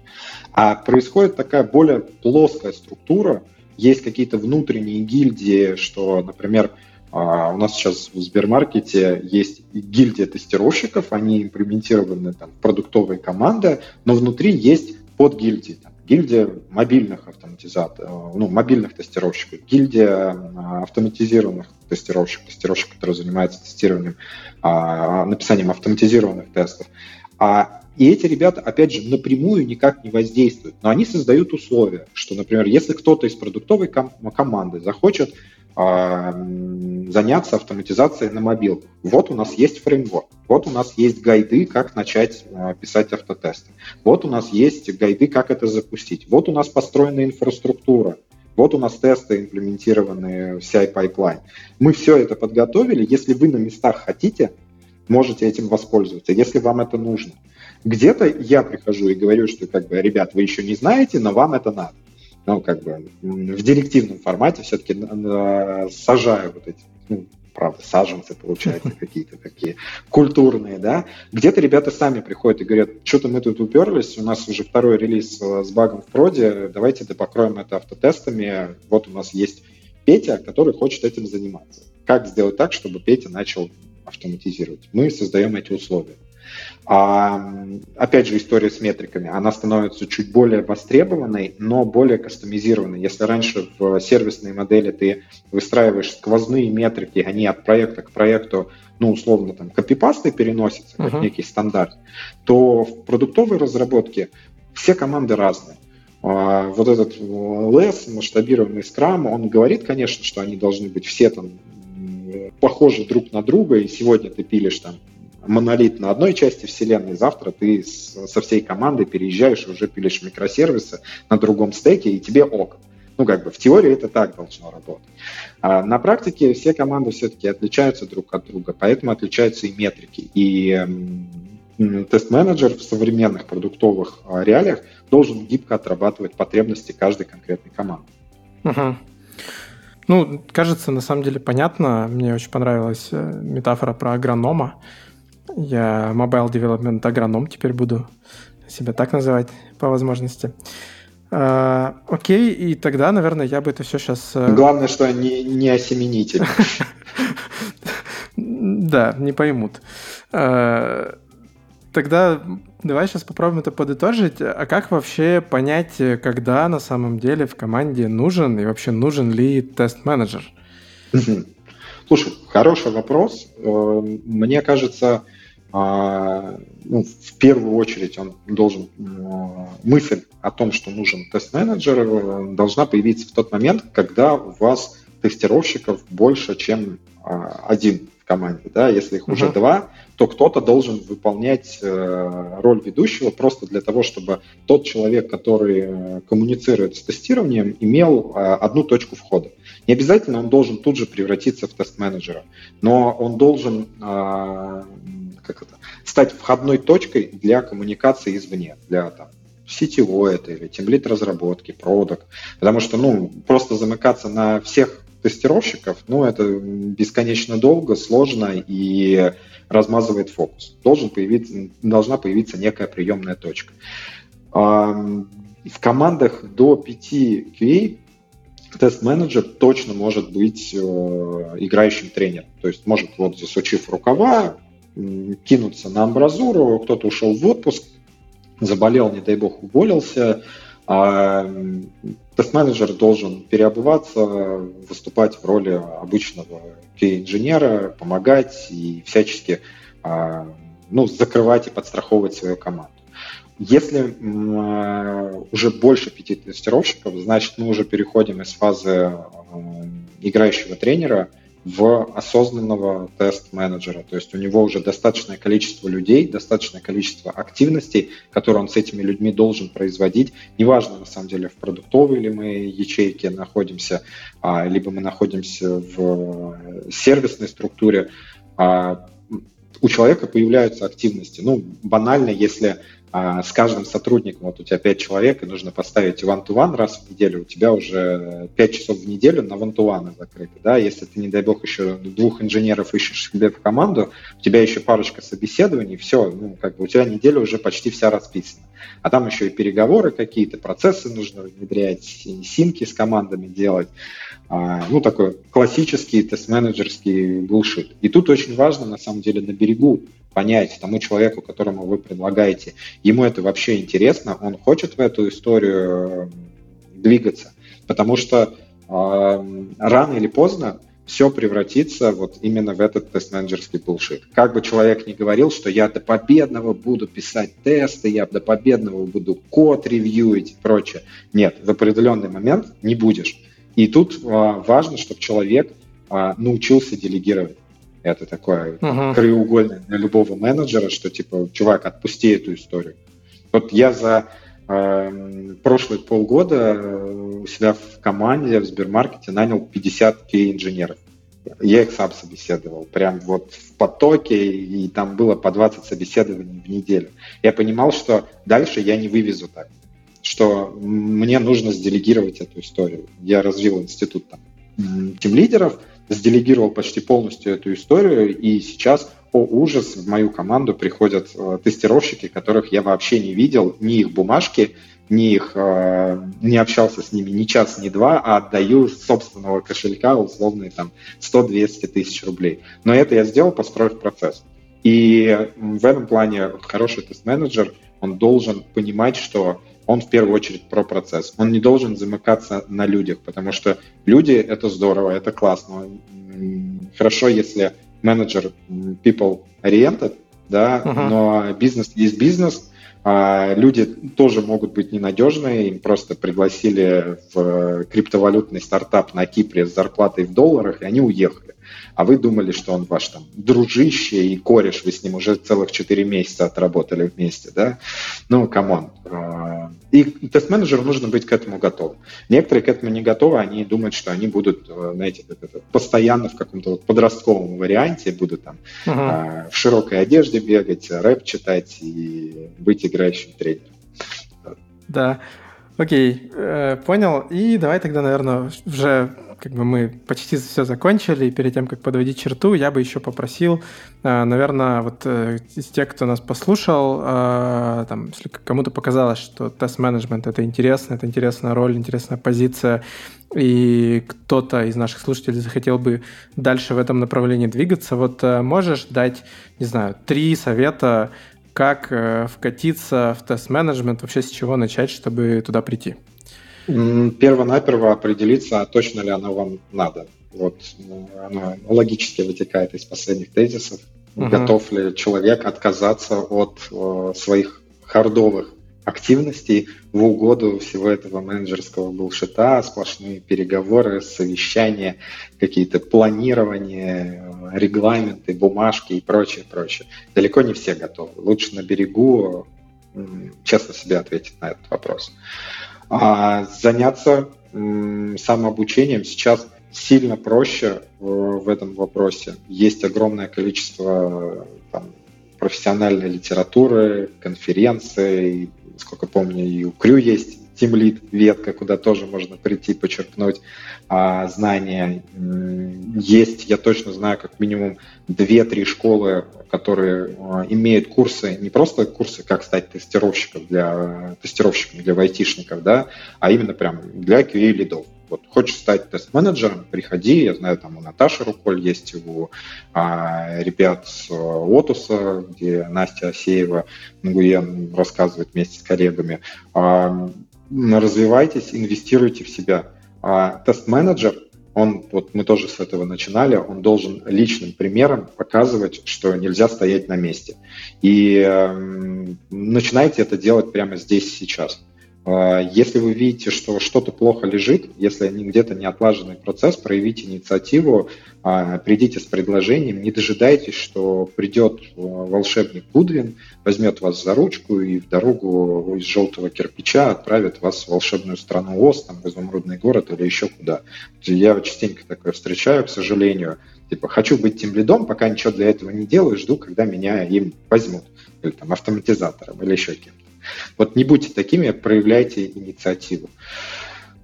А происходит такая более плоская структура, есть какие-то внутренние гильдии, что, например, а, у нас сейчас в Сбермаркете есть гильдия тестировщиков, они имплементированы там, в продуктовые команды, но внутри есть подгильдии. Там, гильдия мобильных автоматизаторов, э, ну, мобильных тестировщиков, гильдия автоматизированных тестировщиков, тестировщиков, которые занимаются тестированием, а, написанием автоматизированных тестов. А и эти ребята, опять же, напрямую никак не воздействуют, но они создают условия, что, например, если кто-то из продуктовой ком- команды захочет э, заняться автоматизацией на мобилках, вот у нас есть фреймворк, вот у нас есть гайды, как начать э, писать автотесты, вот у нас есть гайды, как это запустить, вот у нас построена инфраструктура, вот у нас тесты имплементированы в CI pipeline. Мы все это подготовили. Если вы на местах хотите, можете этим воспользоваться, если вам это нужно. Где-то я прихожу и говорю, что, как бы, ребят, вы еще не знаете, но вам это надо. Ну, как бы в директивном формате все-таки сажаю вот эти ну, правда, саженцы, получается, какие-то такие культурные, да. Где-то ребята сами приходят и говорят, что-то мы тут уперлись, у нас уже второй релиз с багом в проде, давайте покроем это автотестами, вот у нас есть Петя, который хочет этим заниматься. Как сделать так, чтобы Петя начал автоматизировать? Мы создаем эти условия. А, опять же, история с метриками. Она становится чуть более востребованной, но более кастомизированной. Если раньше в сервисной модели ты выстраиваешь сквозные метрики, они от проекта к проекту, ну, условно, там, копипастой переносятся, как uh-huh. некий стандарт, то в продуктовой разработке все команды разные. А, вот этот LES, масштабированный Scrum, он говорит, конечно, что они должны быть все там похожи друг на друга, и сегодня ты пилишь там монолит на одной части вселенной, завтра ты со всей командой переезжаешь и уже пилишь микросервисы на другом стеке, и тебе ок. Ну, как бы в теории это так должно работать. А на практике все команды все-таки отличаются друг от друга, поэтому отличаются и метрики. И тест-менеджер в современных продуктовых а, реалиях должен гибко отрабатывать потребности каждой конкретной команды. Угу. Ну, кажется, на самом деле понятно. Мне очень понравилась э, метафора про агронома. Я mobile development агроном теперь буду себя так называть по возможности. А, окей, и тогда, наверное, я бы это все сейчас... Э, Главное, что не, не осеменитель. Да, не поймут. А, тогда давай сейчас попробуем это подытожить. А как вообще понять, когда на самом деле в команде нужен и вообще нужен ли тест-менеджер? Слушай, хороший вопрос. Э, мне кажется, а, ну, в первую очередь он должен мысль о том, что нужен тест-менеджер, э, должна появиться в тот момент, когда у вас тестировщиков больше, чем а, один в команде. Да? Если их uh-huh. уже два, то кто-то должен выполнять э, роль ведущего просто для того, чтобы тот человек, который э, коммуницирует с тестированием, имел одну точку входа. Не обязательно он должен тут же превратиться в тест-менеджера, но он должен как это, стать входной точкой для коммуникации извне, для там, сетевой это или темлит разработки, продукт. Потому что, ну, просто замыкаться на всех тестировщиков, ну, это бесконечно долго, сложно и размазывает фокус. Должен появиться, должна появиться некая приемная точка. В командах до 5 QA тест-менеджер точно может быть э, играющим тренером. То есть может, вот засучив рукава, кинуться на амбразуру, кто-то ушел в отпуск, заболел, не дай бог, уволился, а тест-менеджер должен переобуваться, выступать в роли обычного кей-инженера, помогать и всячески а, ну, закрывать и подстраховывать свою команду. Если уже больше пяти тестировщиков, значит мы уже переходим из фазы играющего тренера – в осознанного тест-менеджера. То есть у него уже достаточное количество людей, достаточное количество активностей, которые он с этими людьми должен производить. Неважно, на самом деле, в продуктовой или мы ячейке находимся, а, либо мы находимся в сервисной структуре, а, у человека появляются активности. Ну, банально, если а с каждым сотрудником, вот у тебя 5 человек, и нужно поставить one-to-one раз в неделю, у тебя уже 5 часов в неделю на one-to-one закрыты, да, если ты, не дай бог, еще двух инженеров ищешь себе в команду, у тебя еще парочка собеседований, все, ну, как бы у тебя неделя уже почти вся расписана. А там еще и переговоры какие-то, процессы нужно внедрять, синки с командами делать, а, ну, такой классический тест-менеджерский булшит. И тут очень важно, на самом деле, на берегу понять тому человеку, которому вы предлагаете, ему это вообще интересно, он хочет в эту историю э, двигаться, потому что э, рано или поздно все превратится вот именно в этот тест-менеджерский булшит. Как бы человек ни говорил, что я до победного буду писать тесты, я до победного буду код ревьюить и прочее. Нет, в определенный момент не будешь. И тут а, важно, чтобы человек а, научился делегировать. Это такое uh-huh. краеугольное для любого менеджера, что типа, чувак, отпусти эту историю. Вот я за э, прошлые полгода у себя в команде в Сбермаркете нанял 50 кей-инженеров. Я их сам собеседовал, прям вот в потоке, и там было по 20 собеседований в неделю. Я понимал, что дальше я не вывезу так, что мне нужно сделегировать эту историю. Я развил институт там тем лидеров, сделегировал почти полностью эту историю, и сейчас, о ужас, в мою команду приходят э, тестировщики, которых я вообще не видел, ни их бумажки, ни их, э, не общался с ними ни час, ни два, а отдаю собственного кошелька условные там 100-200 тысяч рублей. Но это я сделал, построив процесс. И в этом плане хороший тест-менеджер, он должен понимать, что он в первую очередь про процесс. Он не должен замыкаться на людях, потому что люди — это здорово, это классно. Хорошо, если менеджер people-oriented, да, uh-huh. но бизнес есть бизнес, а люди тоже могут быть ненадежные, им просто пригласили в криптовалютный стартап на Кипре с зарплатой в долларах, и они уехали а вы думали, что он ваш там дружище и кореш, вы с ним уже целых 4 месяца отработали вместе, да? Ну, come on. А, и тест-менеджеру нужно быть к этому готовым. Некоторые к этому не готовы, они думают, что они будут, э, знаете, как это, постоянно в каком-то вот подростковом варианте, будут там uh-huh. в широкой одежде бегать, рэп читать и быть играющим тренером. Да. Окей, э, понял. И давай тогда, наверное, уже как бы мы почти все закончили, и перед тем, как подводить черту, я бы еще попросил, э, наверное, вот э, из тех, кто нас послушал, там, если кому-то показалось, что тест-менеджмент — это интересно, это интересная роль, интересная позиция, и кто-то из наших слушателей захотел бы дальше в этом направлении двигаться, вот можешь дать, не знаю, три совета, как вкатиться в тест-менеджмент, вообще с чего начать, чтобы туда прийти? Перво-наперво определиться, а точно ли оно вам надо. Вот ну, оно логически вытекает из последних тезисов. Угу. Готов ли человек отказаться от о, своих хардовых активностей в угоду всего этого менеджерского булшита, сплошные переговоры, совещания, какие-то планирования, регламенты, бумажки и прочее, прочее. Далеко не все готовы. Лучше на берегу честно себе ответить на этот вопрос. А заняться самообучением сейчас сильно проще в этом вопросе. Есть огромное количество там, профессиональной литературы, конференций, сколько помню, и у Крю есть Тимлит ветка, куда тоже можно прийти, почерпнуть а, знания. Есть, я точно знаю, как минимум 2-3 школы, которые а, имеют курсы, не просто курсы, как стать тестировщиком для тестировщиком для айтишников, да, а именно прям для QA лидов. Вот хочешь стать тест-менеджером, приходи, я знаю, там у Наташи Руколь есть, у а, ребят с Отуса, где Настя Асеева, Нгуен рассказывает вместе с коллегами. А, развивайтесь, инвестируйте в себя. А тест-менеджер, он, вот мы тоже с этого начинали, он должен личным примером показывать, что нельзя стоять на месте. И э, начинайте это делать прямо здесь сейчас. А, если вы видите, что что-то плохо лежит, если где-то не отлаженный процесс, проявите инициативу, а, придите с предложением, не дожидайтесь, что придет а, волшебник Гудвин, возьмет вас за ручку и в дорогу из желтого кирпича отправит вас в волшебную страну Оз, там, в изумрудный город или еще куда. Я частенько такое встречаю, к сожалению. Типа, хочу быть тем лидом, пока ничего для этого не делаю, жду, когда меня им возьмут. Или там автоматизатором, или еще кем-то. Вот не будьте такими, проявляйте инициативу.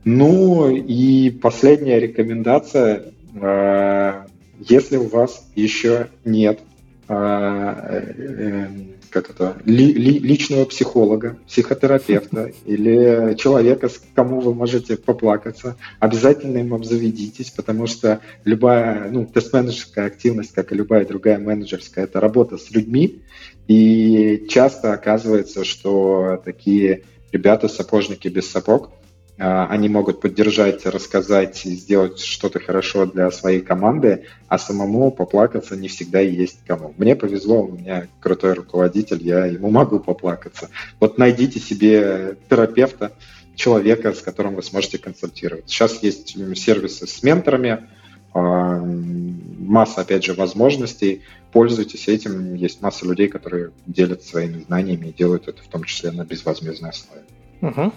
Ну и последняя рекомендация. Э, если у вас еще нет э, э, как это, ли, ли, личного психолога, психотерапевта или человека, с кому вы можете поплакаться, обязательно им обзаведитесь, потому что любая, ну, тест-менеджерская активность, как и любая другая менеджерская, это работа с людьми, и часто оказывается, что такие ребята, сапожники без сапог, а, они могут поддержать, рассказать, сделать что-то хорошо для своей команды, а самому поплакаться не всегда есть кому. Мне повезло, у меня крутой руководитель, я ему могу поплакаться. Вот найдите себе терапевта, человека, с которым вы сможете консультировать. Сейчас есть сервисы с менторами, а, масса, опять же, возможностей. Пользуйтесь этим. Есть масса людей, которые делятся своими знаниями и делают это в том числе на безвозмездной основе. Угу.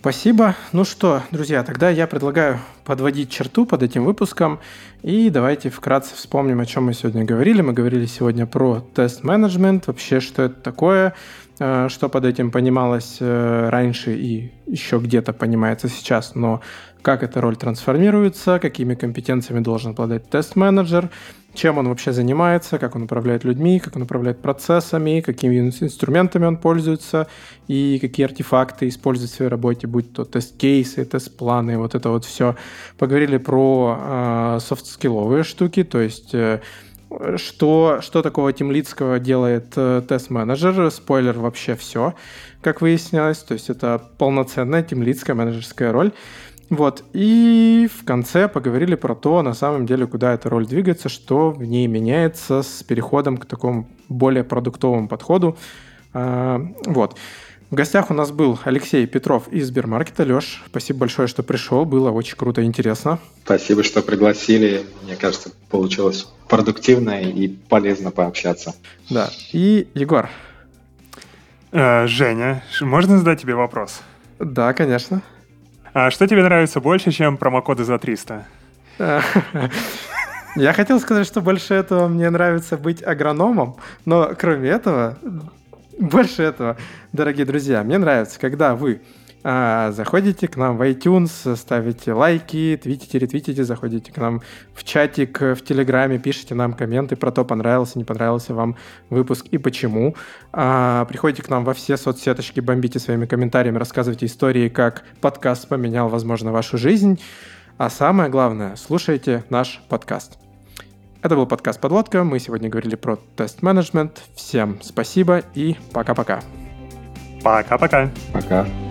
Спасибо. Ну что, друзья, тогда я предлагаю подводить черту под этим выпуском. И давайте вкратце вспомним, о чем мы сегодня говорили. Мы говорили сегодня про тест-менеджмент, вообще, что это такое, э, что под этим понималось э, раньше и еще где-то понимается сейчас, но как эта роль трансформируется, какими компетенциями должен обладать тест-менеджер, чем он вообще занимается, как он управляет людьми, как он управляет процессами, какими инструментами он пользуется и какие артефакты использует в своей работе, будь то тест-кейсы, тест-планы, вот это вот все. Поговорили про э, софт-скилловые штуки, то есть э, что, что такого тимлидского делает э, тест-менеджер. Спойлер, вообще все, как выяснилось. То есть это полноценная тимлидская менеджерская роль. Вот, и в конце поговорили про то, на самом деле, куда эта роль двигается, что в ней меняется с переходом к такому более продуктовому подходу. А, вот. В гостях у нас был Алексей Петров из Сбермаркета. Леш, спасибо большое, что пришел. Было очень круто и интересно. Спасибо, что пригласили. Мне кажется, получилось продуктивно и полезно пообщаться. Да. И Егор. Э, Женя, можно задать тебе вопрос? Да, конечно. А что тебе нравится больше, чем промокоды за 300? Я хотел сказать, что больше этого мне нравится быть агрономом, но кроме этого, больше этого, дорогие друзья, мне нравится, когда вы заходите к нам в iTunes, ставите лайки, твитите, ретвитите, заходите к нам в чатик, в Телеграме, пишите нам комменты про то, понравился, не понравился вам выпуск и почему. А, приходите к нам во все соцсеточки, бомбите своими комментариями, рассказывайте истории, как подкаст поменял, возможно, вашу жизнь. А самое главное, слушайте наш подкаст. Это был подкаст «Подводка». Мы сегодня говорили про тест-менеджмент. Всем спасибо и пока-пока. Пока-пока. Пока. -пока. пока.